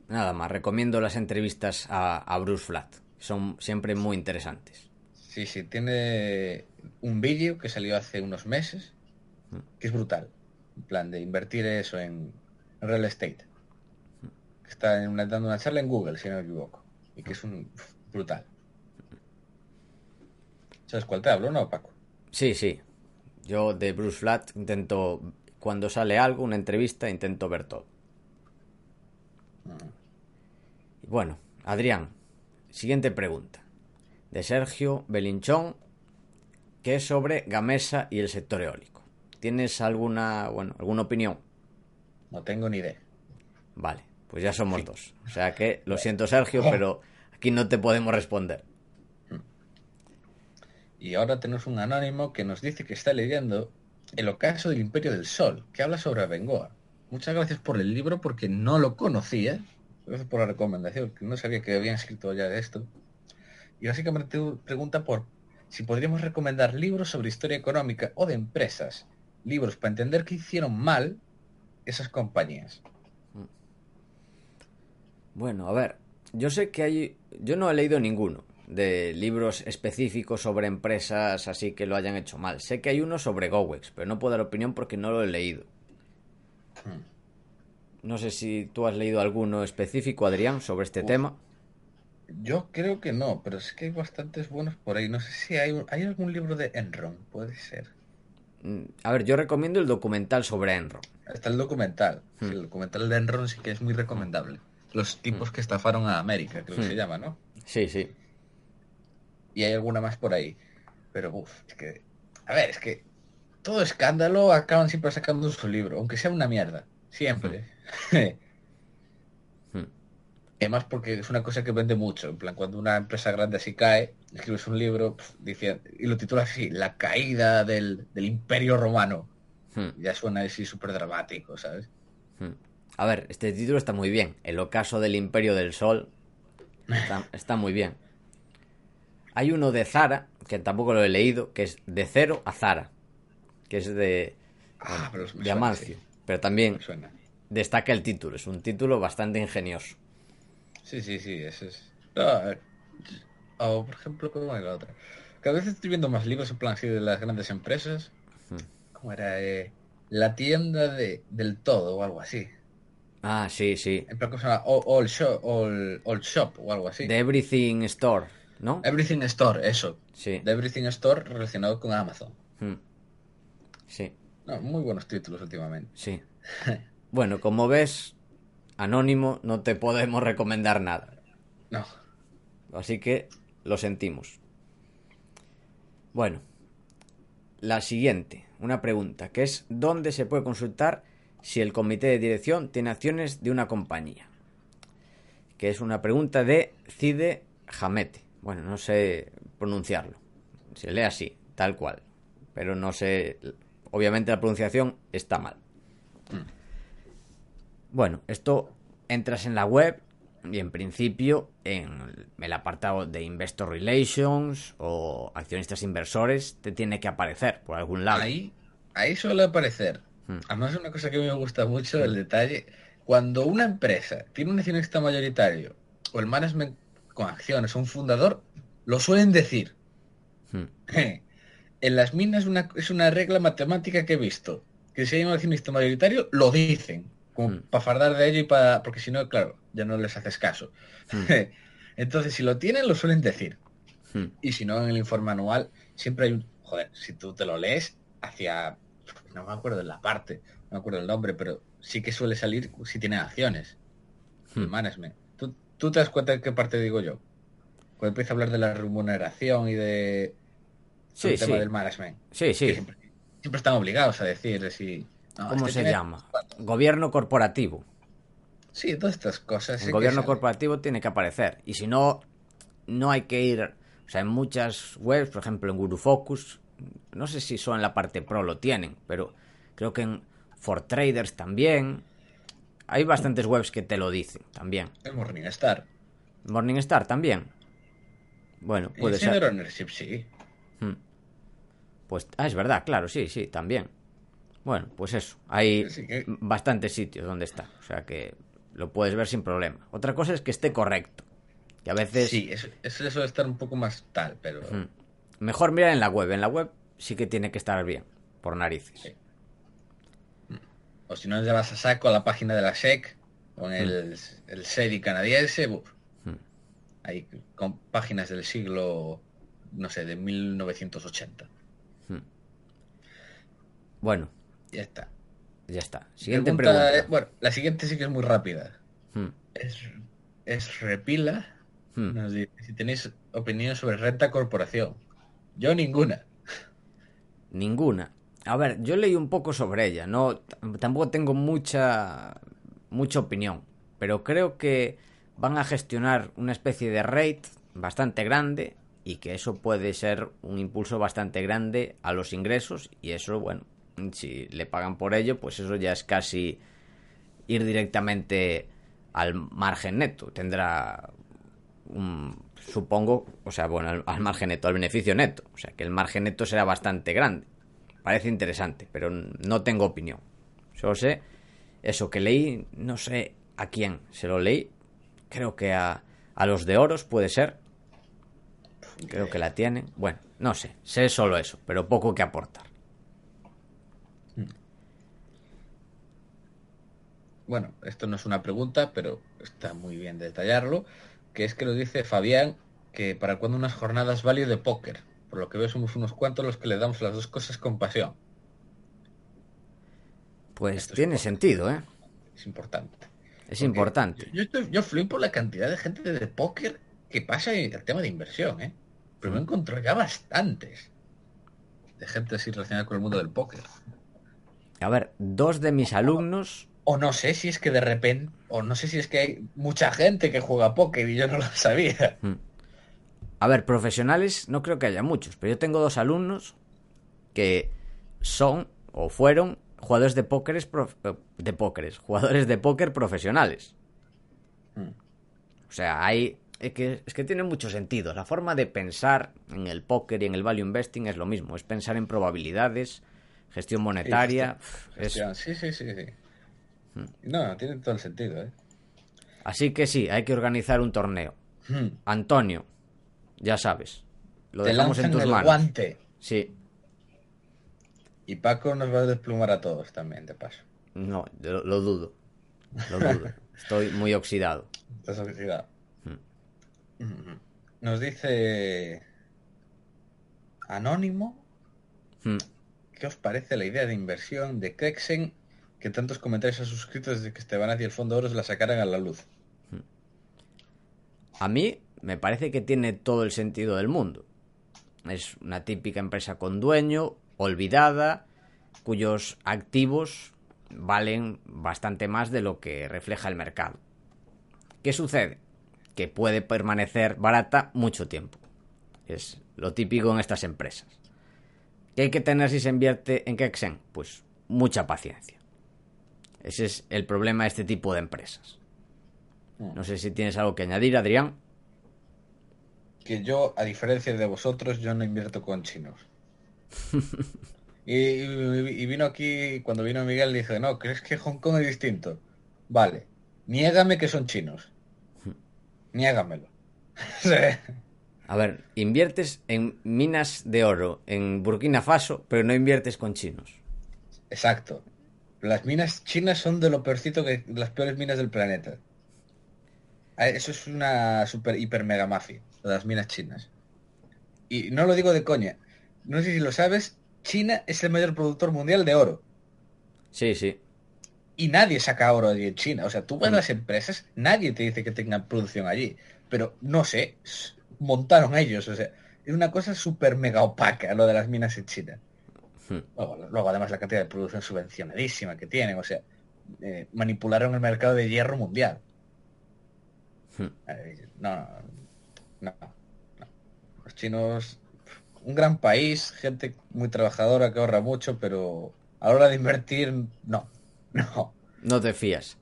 Nada más, recomiendo las entrevistas a, Bruce Flat, son siempre muy interesantes. Sí, sí, tiene un vídeo que salió hace unos meses, mm. que es brutal. En plan de invertir eso en real estate. Está dando una charla en Google, si no me equivoco. Y que es un brutal. ¿Sabes cuál te hablo, no, Paco? Sí, sí. Yo de Bruce Flat intento, cuando sale algo, una entrevista, intento ver todo. Y bueno, Adrián, siguiente pregunta. De Sergio Belinchón, que es sobre Gamesa y el sector eólico. ¿Tienes alguna, bueno, alguna opinión? No tengo ni idea. Vale, pues ya somos dos. O sea que, lo siento Sergio, pero aquí no te podemos responder. Y ahora tenemos un anónimo que nos dice que está leyendo El ocaso del Imperio del Sol, que habla sobre Abengoa. Muchas gracias por el libro porque no lo conocía. Gracias por la recomendación, que no sabía que habían escrito ya de esto. Y básicamente pregunta por si podríamos recomendar libros sobre historia económica o de empresas. Libros para entender qué hicieron mal esas compañías. Bueno, a ver, yo sé que hay... Yo no he leído ninguno de libros específicos sobre empresas así que lo hayan hecho mal. Sé que hay uno sobre Gowex, pero no puedo dar opinión porque no lo he leído. No sé si tú has leído alguno específico, Adrián, sobre este Uf. tema. Yo creo que no, pero es que hay bastantes buenos por ahí. No sé si hay, hay algún libro de Enron, puede ser. Mm, A ver, yo recomiendo el documental sobre Enron. Está el documental. Hmm. el documental de Enron sí que es muy recomendable. Los tipos que estafaron a América, creo que se llama, ¿no? Sí, sí. Y hay alguna más por ahí. Pero, uff, es que... A ver, es que todo escándalo acaban siempre sacando su libro, aunque sea una mierda. Siempre. Hmm. Además porque es una cosa que vende mucho. En plan, cuando una empresa grande así cae, escribes un libro pf, dice- y lo titulas así, La caída del, del imperio romano. Hmm, Ya suena así súper dramático, ¿sabes? hmm. A ver, este título está muy bien. El ocaso del Imperio del Sol está, está muy bien. Hay uno de Zara, que tampoco lo he leído, que es de cero a Zara, que es de, Ah, pero de Amancio. sí, Pero también destaca el título, es un título bastante ingenioso. Sí, sí, sí, eso es. No, a ver, o por ejemplo, ¿cómo era la otra? Cada vez estoy viendo más libros en plan así de las grandes empresas. Hmm. ¿Cómo era? Eh, la tienda de, del todo o algo así. Ah, sí, sí. En plan, ¿cómo se llama? All, shop, all, all shop o algo así. The Everything Store, ¿no? Everything Store, eso. Sí. De Everything Store relacionado con Amazon. Hmm. Sí, No, muy buenos títulos últimamente. sí. Bueno, como ves, Anónimo, no te podemos recomendar nada. No. Así que lo sentimos. Bueno, la siguiente, una pregunta, que es ¿dónde se puede consultar si el comité de dirección tiene acciones de una compañía? Que es una pregunta de Cide Jamete. Bueno, no sé pronunciarlo. Se lee así, tal cual. Pero no sé... Obviamente la pronunciación está mal. Bueno, esto entras en la web y en principio en el apartado de Investor Relations o accionistas inversores te tiene que aparecer por algún lado. Ahí, ahí suele aparecer. Hmm. Además, una cosa que me gusta mucho, el detalle, cuando una empresa tiene un accionista mayoritario o el management con acciones o un fundador, lo suelen decir. Hmm. En las minas una, es una regla matemática que he visto. Que si hay un accionista mayoritario, lo dicen. Como Hmm. para fardar de ello y para... Porque si no, claro, ya no les haces caso. Hmm. Entonces, si lo tienen, lo suelen decir. Y si no, en el informe anual siempre hay un... Joder, si tú te lo lees hacia... No me acuerdo de la parte, no me acuerdo el nombre, pero sí que suele salir si tiene acciones. El Hmm. management. ¿Tú, tú te das cuenta de qué parte digo yo? Cuando empieza a hablar de la remuneración y de... Sí, el tema del management. Sí, sí. Siempre, siempre están obligados a decir si... no, ¿Cómo este se llama? Gobierno corporativo. Sí, todas estas cosas. El gobierno corporativo tiene que aparecer. Y si no, no hay que ir. O sea, en muchas webs, por ejemplo en GuruFocus, no sé si son en la parte pro lo tienen, pero creo que en For Traders también. Hay bastantes webs que te lo dicen también. El Morningstar. Morningstar también. Bueno, puede ser. Ownership, sí. Hmm. Pues, ah, es verdad, claro, sí, sí, también. Bueno, pues eso. Hay Sí que- bastantes sitios donde está. O sea que lo puedes ver sin problema. Otra cosa es que esté correcto. Que a veces. Sí, eso, eso suele estar un poco más tal, pero... Hmm. Mejor mirar en la web. En la web sí que tiene que estar bien. Por narices. Sí. O si no, ya vas a saco a la página de la SEC con el, el SEDI canadiense. Ahí con páginas del siglo no sé, de 1980. Bueno, Ya está. ya está. Siguiente Pregunta, pregunta. eh, bueno, la siguiente sí que es muy rápida. Hmm, Es, es Repila. hmm. Nos dice si tenéis opinión sobre renta corporación. Yo ninguna. Ninguna. A ver, yo leí un poco sobre ella, no tampoco tengo mucha mucha opinión, pero creo que van a gestionar una especie de rate bastante grande y que eso puede ser un impulso bastante grande a los ingresos y eso, bueno, si le pagan por ello, pues eso ya es casi ir directamente al margen neto. Tendrá un- supongo, o sea, bueno, al, margen neto, al beneficio neto. O sea, que el margen neto será bastante grande. Parece interesante, pero no tengo opinión. Solo sé eso que leí, no sé a quién se lo leí. Creo que a, a los de oros puede ser. Creo que la tienen. Bueno, no sé, sé solo eso, pero poco que aportar. Bueno, esto no es una pregunta, pero está muy bien detallarlo. Que es que lo dice Fabián que para cuando unas jornadas value de póker. Por lo que veo somos unos cuantos los que le damos las dos cosas con pasión. Pues Esto tiene sentido, ¿eh? Es importante. Es Porque importante. Yo, estoy- yo flipo la cantidad de gente de póker que pasa en el tema de inversión, ¿eh? Pero me encontró ya bastantes. De gente así relacionada con el mundo del póker. A ver, dos de mis alumnos O no sé si es que de repente, o no sé si es que hay mucha gente que juega póker y yo no lo sabía. A ver, profesionales no creo que haya muchos, pero yo tengo dos alumnos que son o fueron jugadores de pókeres prof- eh, de pókeres, jugadores de póker profesionales. Mm. O sea, hay es que, es que tiene mucho sentido. La forma de pensar en el póker y en el value investing es lo mismo, es pensar en probabilidades, gestión monetaria, Gestión, Sí, sí, sí, sí. No, tiene todo el sentido, ¿eh? así que sí, hay que organizar un torneo. Hmm. Antonio, ya sabes, lo Te dejamos en tus el manos. guante. Sí, Y Paco nos va a desplumar a todos también, de paso. No, lo, lo dudo. Lo dudo. Estoy muy oxidado. Estás oxidado. Hmm. Nos dice Anónimo, Hmm. ¿qué os parece la idea de inversión de Crexen que tantos comentarios ha suscrito desde que Estebanaz y el Fondo Oros la sacaran a la luz? A mí me parece que tiene todo el sentido del mundo. Es una típica empresa con dueño, olvidada, cuyos activos valen bastante más de lo que refleja el mercado. ¿Qué sucede? Que puede permanecer barata mucho tiempo. Es lo típico en estas empresas. ¿Qué hay que tener si se invierte en Kexen? Pues mucha paciencia. Ese es el problema de este tipo de empresas. No sé si tienes algo que añadir, Adrián. Que yo, a diferencia de vosotros, yo no invierto con chinos. y, y- y vino aquí, cuando vino Miguel, dije, no, ¿crees que Hong Kong es distinto? Vale, niégame que son chinos. Niégamelo. Sí. A ver, inviertes en minas de oro en Burkina Faso, pero no inviertes con chinos. Exacto. Las minas chinas son de lo peorcito que las peores minas del planeta. Ah, Eso es una super hiper mega mafia, las minas chinas. Y no lo digo de coña. No sé si lo sabes, China es el mayor productor mundial de oro. Sí, sí. Y nadie saca oro allí en China. O sea, tú vas a las empresas, nadie te dice que tengan producción allí. Pero no sé, montaron ellos. O sea, es una cosa súper mega opaca lo de las minas en China. Hmm. Luego, luego, además la cantidad de producción subvencionadísima que tienen. O sea, eh, manipularon el mercado de hierro mundial. Hmm. Eh, no, no, no. Los chinos, un gran país, gente muy trabajadora que ahorra mucho, pero a la hora de invertir, no, no. No te fías.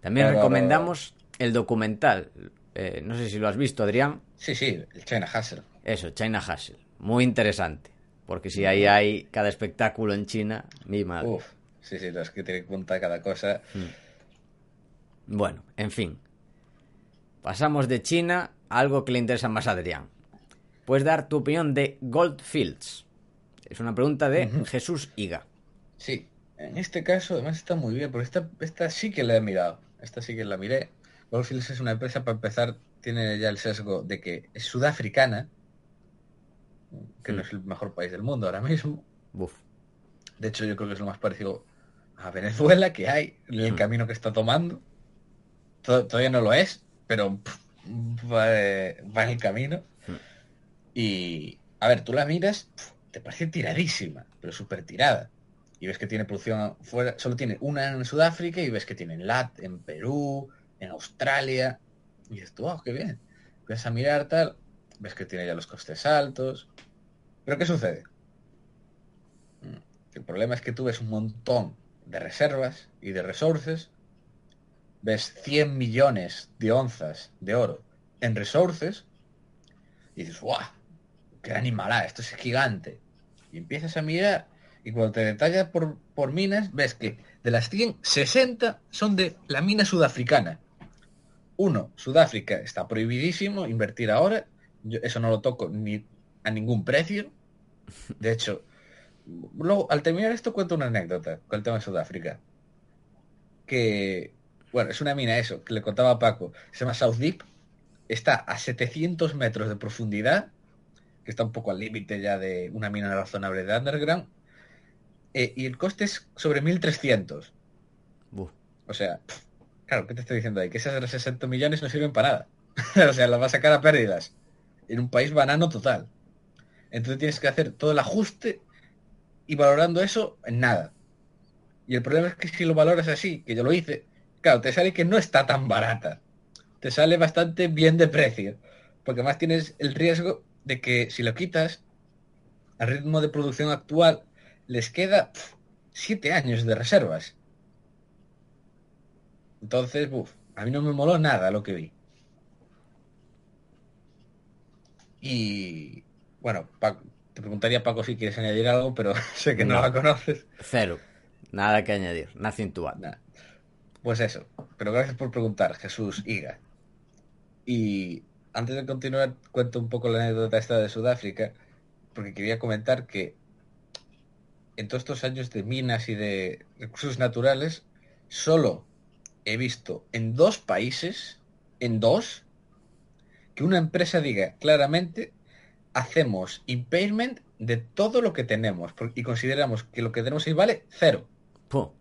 También No, no, no, recomendamos el documental. Eh, no sé si lo has visto, Adrián. Sí, sí, el China Hustle. Eso, China Hustle. Muy interesante. Porque si ahí hay cada espectáculo en China, mi madre. Uf, sí, sí, es que tiene cuenta cada cosa. Bueno, en fin. Pasamos de China a algo que le interesa más a Adrián. Puedes dar tu opinión de Goldfields. Es una pregunta de Jesús Higa. Sí, en este caso además está muy bien, porque esta, esta sí que la he mirado. Esta sí que la miré. Goldfields es una empresa, para empezar, tiene ya el sesgo de que es sudafricana. Que no Mm. es el mejor país del mundo ahora mismo. De hecho, yo creo que es lo más parecido a Venezuela que hay en el Mm. camino que está tomando. To- Todavía no lo es, pero pff, va, va en el camino. Mm. Y, a ver, tú la miras, pff, te parece tiradísima, pero súper tirada. Y ves que tiene producción fuera, solo tiene una en Sudáfrica y ves que tiene en LAT, en Perú, en Australia. Y dices tú, wow, qué bien. Ves a mirar tal, ves que tiene ya los costes altos. Pero ¿qué sucede? Mm, El problema es que tú ves un montón de reservas y de resources. Ves 100 millones de onzas de oro en resources. Y dices, ¡guau! ¡Qué animalada! Esto es gigante. Y empiezas a mirar. Y cuando te detallas por, por minas, ves que de las 100, 60 son de la mina sudafricana. Uno, Sudáfrica está prohibidísimo invertir ahora. Yo eso no lo toco ni a ningún precio. De hecho, luego, al terminar esto cuento una anécdota con el tema de Sudáfrica. Que, bueno, es una mina eso, que le contaba a Paco. Se llama South Deep. Está a 700 metros de profundidad, que está un poco al límite ya de una mina razonable de underground. Eh, y el coste es sobre 1300. Buf. O sea, claro, ¿qué te estoy diciendo ahí? Que esas de los 60 millones no sirven para nada. o sea, las va a sacar a pérdidas. En un país banano total. Entonces tienes que hacer todo el ajuste y valorando eso en nada. Y el problema es que si lo valoras así, que yo lo hice, claro, te sale que no está tan barata. Te sale bastante bien de precio. Porque además tienes el riesgo de que si lo quitas al ritmo de producción actual, les queda siete años de reservas. Entonces, buf, a mí no me moló nada lo que vi. Y bueno, Paco, te preguntaría Paco si quieres añadir algo, pero sé que no, No. la conoces. Cero. Nada que añadir. Nothing to add. Pues eso. Pero gracias por preguntar, Jesús Iga. Y antes de continuar, cuento un poco la anécdota esta de Sudáfrica, porque quería comentar que en todos estos años de minas y de recursos naturales, solo he visto en dos países, en dos, que una empresa diga claramente, hacemos impairment de todo lo que tenemos y consideramos que lo que tenemos ahí vale cero. Puh.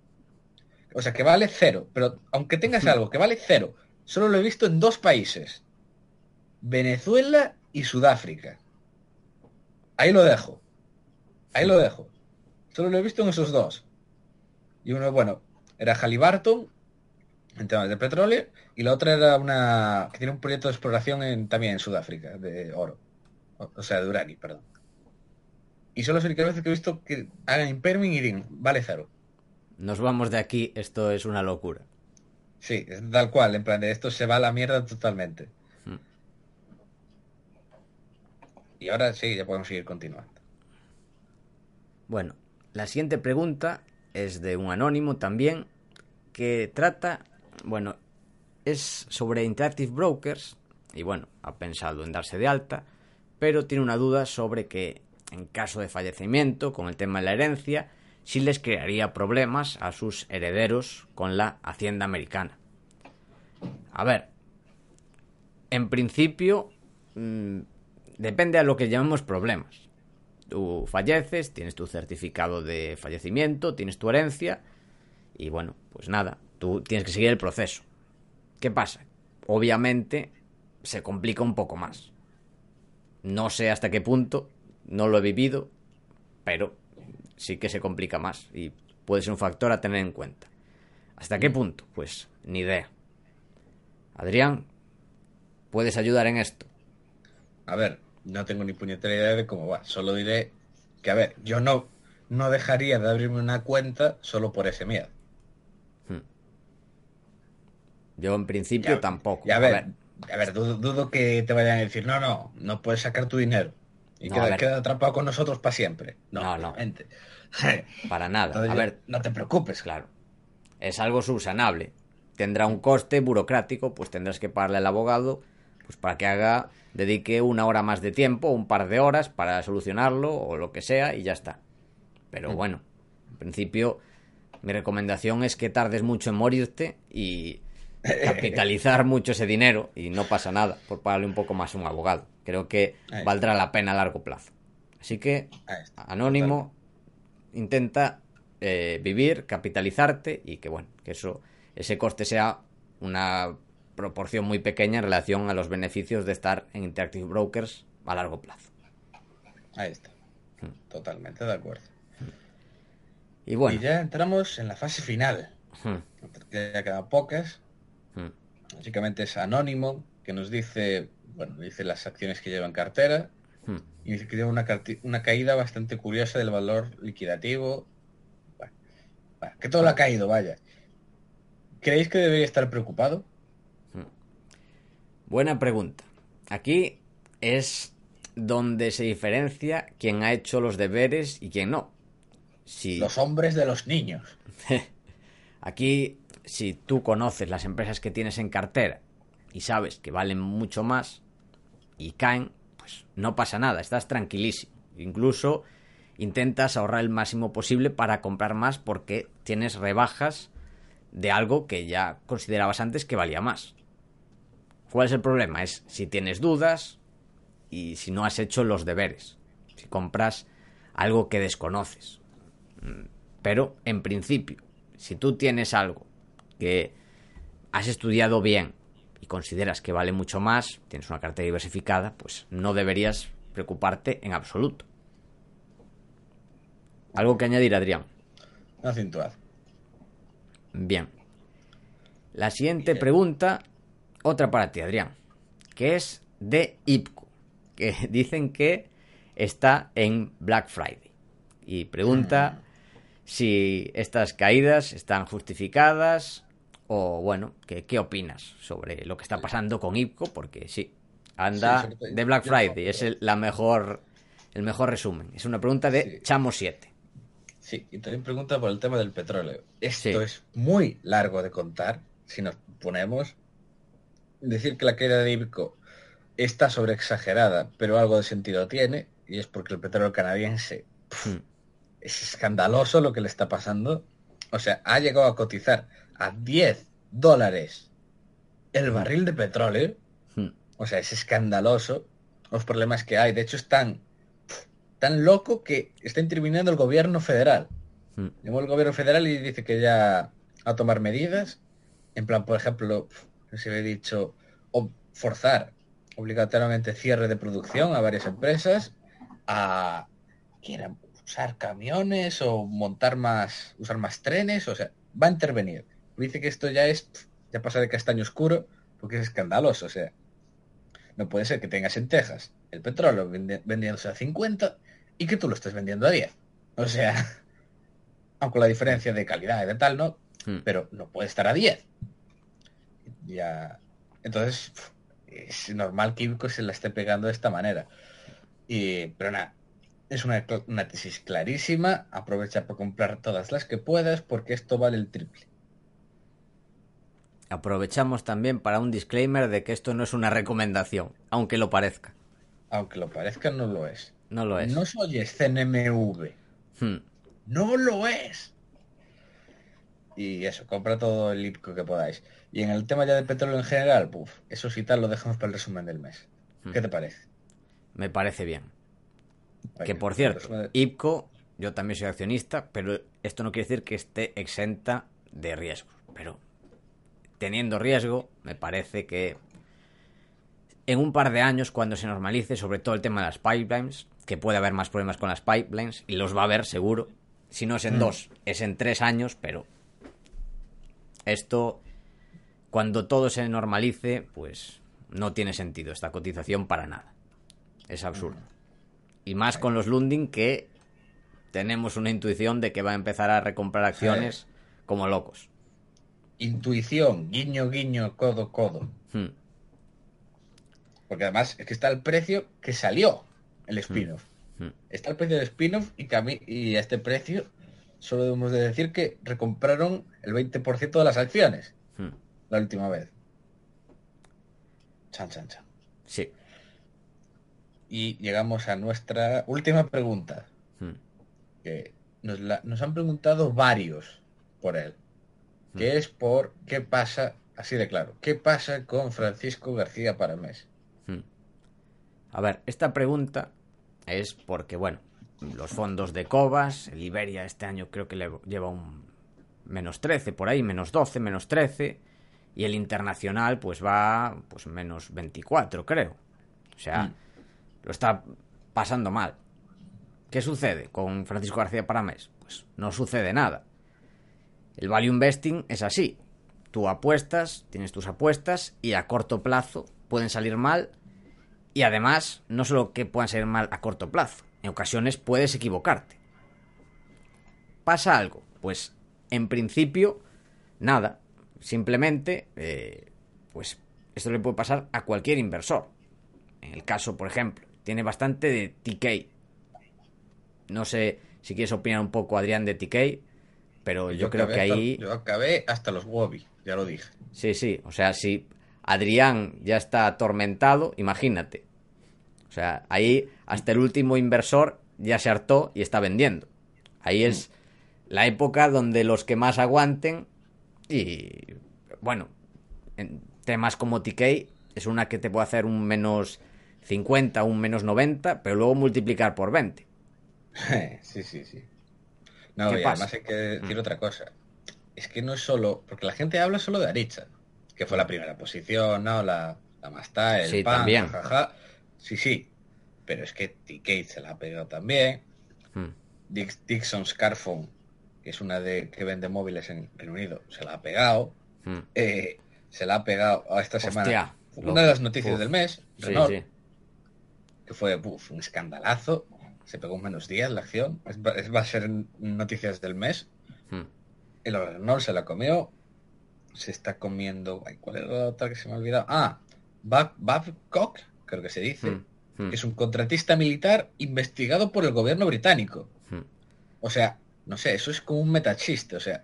O sea, que vale cero. Pero aunque tengas algo que vale cero, solo lo he visto en dos países. Venezuela y Sudáfrica. Ahí lo dejo. Ahí lo dejo. Solo lo he visto en esos dos. Y uno, bueno, era Halliburton, en temas de petróleo, y la otra era una que tiene un proyecto de exploración en, también en Sudáfrica, de oro. O, sea, de uranio, perdón. Y solo es la única vez que he visto que hagan impairment y vale cero. Nos vamos de aquí. Esto es una locura. Sí, tal cual, en plan de esto se va a la mierda totalmente. Mm. Y ahora sí, ya podemos seguir continuando. Bueno, la siguiente pregunta es de un anónimo también que trata, bueno, es sobre Interactive Brokers y bueno, ha pensado en darse de alta, pero tiene una duda sobre que en caso de fallecimiento, con el tema de la herencia, sí les crearía problemas a sus herederos con la hacienda americana. A ver, en principio, mm, depende a lo que llamemos problemas. Tú falleces, tienes tu certificado de fallecimiento, tienes tu herencia y bueno, pues nada, tú tienes que seguir el proceso. ¿Qué pasa? Obviamente se complica un poco más. No sé hasta qué punto, no lo he vivido, pero sí que se complica más y puede ser un factor a tener en cuenta. ¿Hasta qué punto? Pues ni idea. Adrián, ¿puedes ayudar en esto? A ver, no tengo ni puñetera idea de cómo va. Solo diré que, a ver, yo no, no dejaría de abrirme una cuenta solo por ese miedo. Yo en principio Ya, tampoco. A ver, a ver, dudo, dudo que te vayan a decir, no, no, no puedes sacar tu dinero. Y No, queda, atrapado con nosotros para siempre. No, No, para nada. Entonces, A ver, no te preocupes, Claro. Es algo subsanable. Tendrá un coste burocrático, pues tendrás que pagarle al abogado pues para que haga, dedique una hora más de tiempo, un par de horas para solucionarlo o lo que sea y ya está. Pero bueno, en principio mi recomendación es que tardes mucho en morirte y capitalizar mucho ese dinero y no pasa nada por pagarle un poco más a un abogado. Creo que valdrá la pena a largo plazo. Así que. Anónimo intenta eh, vivir, capitalizarte y que bueno, que eso, ese coste sea una proporción muy pequeña en relación a los beneficios de estar en Interactive Brokers a largo plazo. Ahí está. Totalmente de acuerdo. Y bueno, Y ya entramos en la fase final. hmm, ya quedan pocas. Hmm, Básicamente es anónimo, que nos dice, bueno, dice las acciones que lleva en cartera. hmm. Y dice que lleva una, una caída bastante curiosa del valor liquidativo. Bueno, bueno, que todo lo ha caído, vaya. ¿Creéis que debería estar preocupado? buena pregunta. Aquí es donde se diferencia quién ha hecho los deberes y quién no. Si... Los hombres de los niños. Aquí, si tú conoces las empresas que tienes en cartera y sabes que valen mucho más y caen, pues no pasa nada, estás tranquilísimo. Incluso intentas ahorrar el máximo posible para comprar más porque tienes rebajas de algo que ya considerabas antes que valía más. ¿Cuál es el problema? Es si tienes dudas y si no has hecho los deberes. Si compras algo que desconoces. Pero, en principio, si tú tienes algo que has estudiado bien y consideras que vale mucho más, tienes una cartera diversificada, pues no deberías preocuparte en absoluto. Algo que añadir, Adrián. No cintuad. Bien. La siguiente pregunta, otra para ti, Adrián, que es de IPCO, que dicen que está en Black Friday. Y pregunta si estas caídas están justificadas o, bueno, que, ¿qué opinas sobre lo que está pasando con IPCO? Porque sí, anda Sí, de Black Friday, es el, la mejor, el mejor resumen. Es una pregunta de Sí. Chamo 7. Sí, y también pregunta por el tema del petróleo. Esto Sí. es muy largo de contar, si nos ponemos. Decir que la caída de Ibco está sobreexagerada, pero algo de sentido tiene, y es porque el petróleo canadiense Hmm. es escandaloso lo que le está pasando. O sea, ha llegado a cotizar a 10 dólares el barril de petróleo. Hmm. O sea, es escandaloso los problemas que hay. De hecho, es tan, tan loco que está interviniendo el gobierno federal. Hmm. El gobierno federal y dice que ya a tomar medidas. En plan, por ejemplo, se había dicho o forzar obligatoriamente cierre de producción a varias empresas a quieran usar camiones o montar más, usar más trenes, o sea, va a intervenir. Dice que esto ya es, ya pasa de castaño oscuro, porque es escandaloso, o sea, no puede ser que tengas en Texas el petróleo vendi- vendiéndose a 50 y que tú lo estés vendiendo a 10. O sea, aunque la diferencia de calidad y de tal, ¿no? Hmm. Pero no puede estar a 10. Ya. Entonces, es normal que Ibco se la esté pegando de esta manera. Y, pero nada, es una, una tesis clarísima. Aprovecha para comprar todas las que puedas porque esto vale el triple. Aprovechamos también para un disclaimer de que esto no es una recomendación, aunque lo parezca. Aunque lo parezca, no lo es. No lo es. No soy CNMV. Hmm. No lo es. Y eso, compra todo el Ibco que podáis. Y en el tema ya del petróleo en general, puf, eso sí tal lo dejamos para el resumen del mes. ¿Qué te parece? Me parece bien. Que por cierto, de- IPCO, yo también soy accionista, pero esto no quiere decir que esté exenta de riesgos. Pero teniendo riesgo, me parece que en un par de años, cuando se normalice, sobre todo el tema de las pipelines, que puede haber más problemas con las pipelines, y los va a haber seguro. Si no es en dos, es en tres años, pero esto, cuando todo se normalice, pues no tiene sentido esta cotización para nada. Es absurdo. Y más con los Lundin que tenemos una intuición de que va a empezar a recomprar acciones como locos. Intuición, guiño, guiño, codo, codo. Hmm. Porque además es que está el precio que salió el spin-off. Hmm. Está el precio del spin-off y, y a este precio solo debemos de decir que recompraron el 20% de las acciones Hmm. la última vez. Chan, chan, chan. Sí. Y llegamos a nuestra última pregunta. Hmm. que nos, la- nos han preguntado varios por él, que es por qué pasa, así de claro, qué pasa con Francisco García Paramés. A ver, esta pregunta es porque, bueno, los fondos de Cobas, el Iberia este año creo que le lleva un menos 13 por ahí, menos 12, menos 13, y el Internacional pues va pues menos 24 creo. O sea, Mm. lo está pasando mal. ¿Qué sucede con Francisco García Paramés? Pues no sucede nada. El value investing es así. Tú apuestas, tienes tus apuestas y a corto plazo pueden salir mal y además no solo que puedan salir mal a corto plazo, en ocasiones puedes equivocarte. ¿Pasa algo? Pues en principio nada. Simplemente, eh, pues esto le puede pasar a cualquier inversor. En el caso, por ejemplo, tiene bastante de TK. No sé si quieres opinar un poco, Adrián, de TK, pero yo, creo que hasta- ahí... yo acabé hasta los Wobby, ya lo dije. Sí, sí, o sea, si Adrián ya está atormentado, imagínate. O sea, ahí hasta el último inversor ya se hartó y está vendiendo. Ahí es la época donde los que más aguanten y bueno, en temas como TK es una que te puede hacer un menos 50, un menos 90, pero luego multiplicar por 20. sí, sí, sí. No, ¿Qué y pasa? además hay que decir Mm. otra cosa. Es que no es solo, porque la gente habla solo de Aricha, que fue la primera posición, ¿no? La, la Mastá, el Sí, pan, también. jajaja. Sí, sí. Pero es que TK se la ha pegado también. Dix- Dixon Scarphone, que es una de que vende móviles en Reino Unido, se la ha pegado. Hmm. Eh, se la ha pegado a esta Hostia, semana. Una de las noticias uf. del mes, Sí, Renault, sí. que fue uf, un escandalazo. Se pegó un menos 10 la acción. Es- va, es- va a ser noticias del mes. Hmm. El Renault se la comió. Se está comiendo. ay, ¿Cuál era la otra que se me ha olvidado? Ah, Bab- Babcock, creo que se dice. Hmm. Hmm. que es un contratista militar investigado por el gobierno británico. O sea, no sé, eso es como un metachiste. O sea,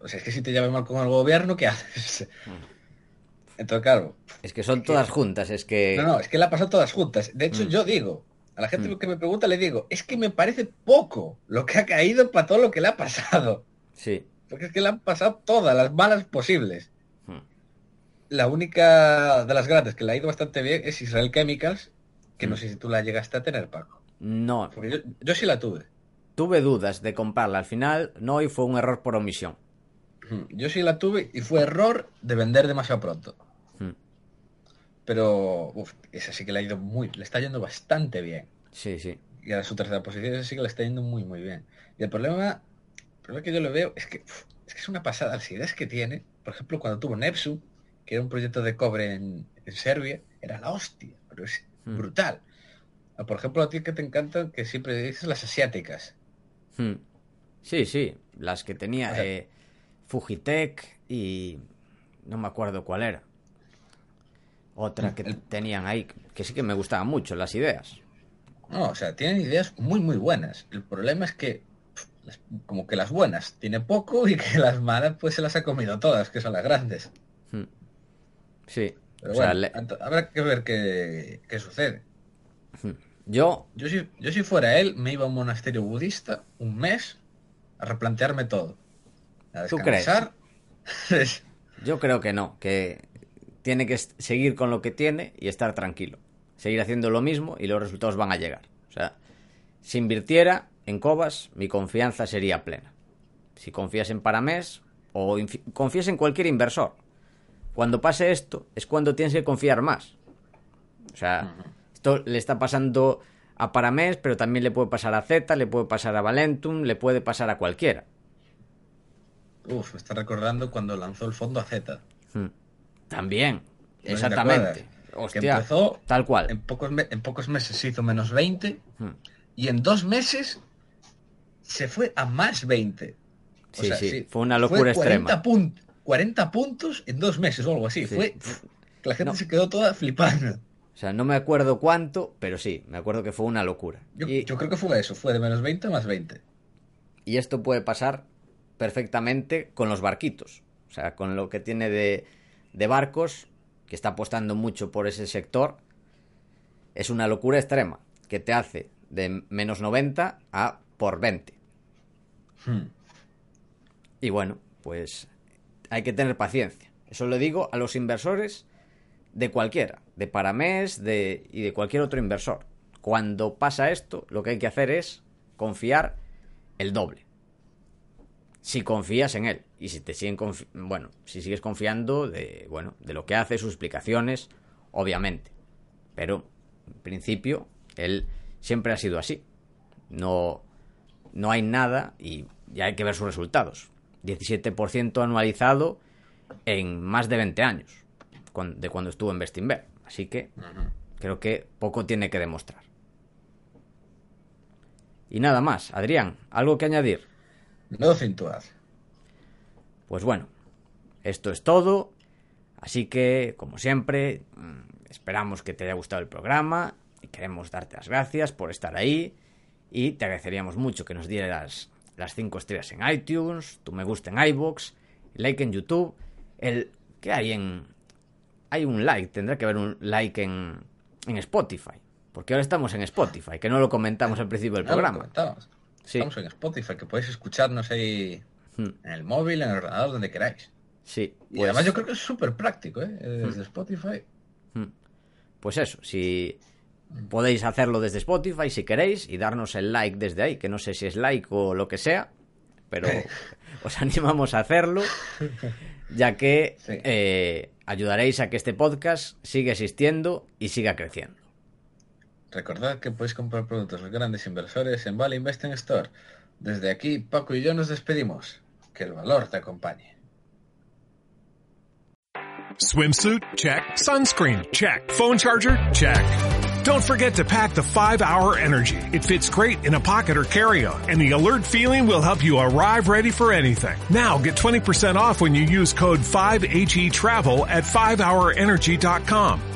o sea, es que si te llamas mal con el gobierno, ¿qué haces? Entonces, claro, Es que son todas juntas, es que... no, no, es que la pasado todas juntas. De hecho, yo digo, a la gente Mm. que me pregunta le digo, es que me parece poco lo que ha caído para todo lo que le ha pasado. Sí. Porque es que le han pasado todas las malas posibles. Hmm. La única de las grandes que le ha ido bastante bien es Israel Chemicals, que no Mm. sé si tú la llegaste a tener, Paco. No, Porque yo, yo sí la tuve. tuve dudas de comprarla al final, no, y fue un error por omisión. Yo sí la tuve y fue error de vender demasiado pronto. Pero uf, esa sí que le ha ido muy, le está yendo bastante bien. Sí, sí. Y a su tercera posición esa sí que le está yendo muy muy bien. Y el problema, el problema que yo le veo es que uf, es que es una pasada las ideas que tiene. Por ejemplo, cuando tuvo Nepsu, que era un proyecto de cobre en, en Serbia, era la hostia, pero es Hmm. brutal. O, Por ejemplo, a ti que te encantan, que siempre dices las asiáticas. Hmm. Sí, sí, las que tenía O sea- eh, Fujitec y no me acuerdo cuál era. Otra que El- tenían ahí, que sí que me gustaban mucho las ideas. No, o sea, tienen ideas muy, muy buenas. El problema es que, como que las buenas tiene poco y que las malas pues se las ha comido todas, que son las grandes. Hmm. Sí, Pero o sea, bueno, le- ant- habrá que ver qué, qué sucede. yo, Yo si, yo si fuera él, me iba a un monasterio budista un mes a replantearme todo. A ¿Tú crees? descansar. yo creo que no, que tiene que seguir con lo que tiene y estar tranquilo. Seguir haciendo lo mismo y los resultados van a llegar. O sea, si invirtiera en Cobas, mi confianza sería plena. Si confías en Paramés o confías en cualquier inversor, cuando pase esto es cuando tienes que confiar más. O sea, esto le está pasando a Paramés, pero también le puede pasar a Z, le puede pasar a Valentum, le puede pasar a cualquiera. Uf, me está recordando cuando lanzó el fondo a Z. Hmm. También, ¿No te exactamente. Que Hostia, empezó tal cual. En pocos, en pocos meses se hizo menos 20 Hmm. y en dos meses se fue a más 20. O Sí, sea, sí, fue una locura 40 extrema. pun- 40 puntos en dos meses o algo así. Sí. Fue la gente No. se quedó toda flipando. O sea, no me acuerdo cuánto, pero sí, me acuerdo que fue una locura. Yo, y, yo creo que fue eso, fue de menos 20 a más 20. y esto puede pasar perfectamente con los barquitos. O sea, con lo que tiene de, de barcos, que está apostando mucho por ese sector, es una locura extrema, que te hace de menos 90 a por 20. Hmm. Y bueno, pues hay que tener paciencia. Eso lo digo a los inversores de cualquiera, de Paramés de, y de cualquier otro inversor. cuando pasa esto, lo que hay que hacer es confiar el doble. Si confías en él y si te siguen bueno, si sigues confiando de bueno, de lo que hace, sus explicaciones, obviamente. Pero en principio él siempre ha sido así. No no hay nada y ya hay que ver sus resultados. 17% anualizado en más de 20 años de cuando estuvo en Bestinver. Así que creo que poco tiene que demostrar. Y nada más, Adrián, ¿algo que añadir? No cintuad. Pues bueno, esto es todo. Así que, como siempre, mm, esperamos que te haya gustado el programa y queremos darte las gracias por estar ahí y te agradeceríamos mucho que nos dieras las 5 estrellas en iTunes, tu me gusta en iBox, like en YouTube, el que hay en hay un like, tendrá que haber un like en, en Spotify, porque ahora estamos en Spotify, que no lo comentamos al principio del programa. Estamos en Spotify, que podéis escucharnos ahí hmm. en el móvil, en el ordenador, donde queráis. Sí. Y además yo creo que es súper práctico, ¿eh? Desde hmm. Spotify. Hmm. Pues eso, si podéis hacerlo desde Spotify si queréis y darnos el like desde ahí, que no sé si es like o lo que sea, pero os animamos a hacerlo, ya que eh, ayudaréis a que este podcast siga existiendo y siga creciendo. Recordad que podéis comprar productos de grandes inversores en Vale Investing Store. Desde aquí, Paco y yo nos despedimos. Que el valor te acompañe. Swimsuit? Check. Sunscreen? Check. Phone charger? Check. Don't forget to pack the 5 Hour Energy. It fits great in a pocket or carry-on, and the alert feeling will help you arrive ready for anything. Now get 20% off when you use code 5HE Travel at 5hourenergy.com.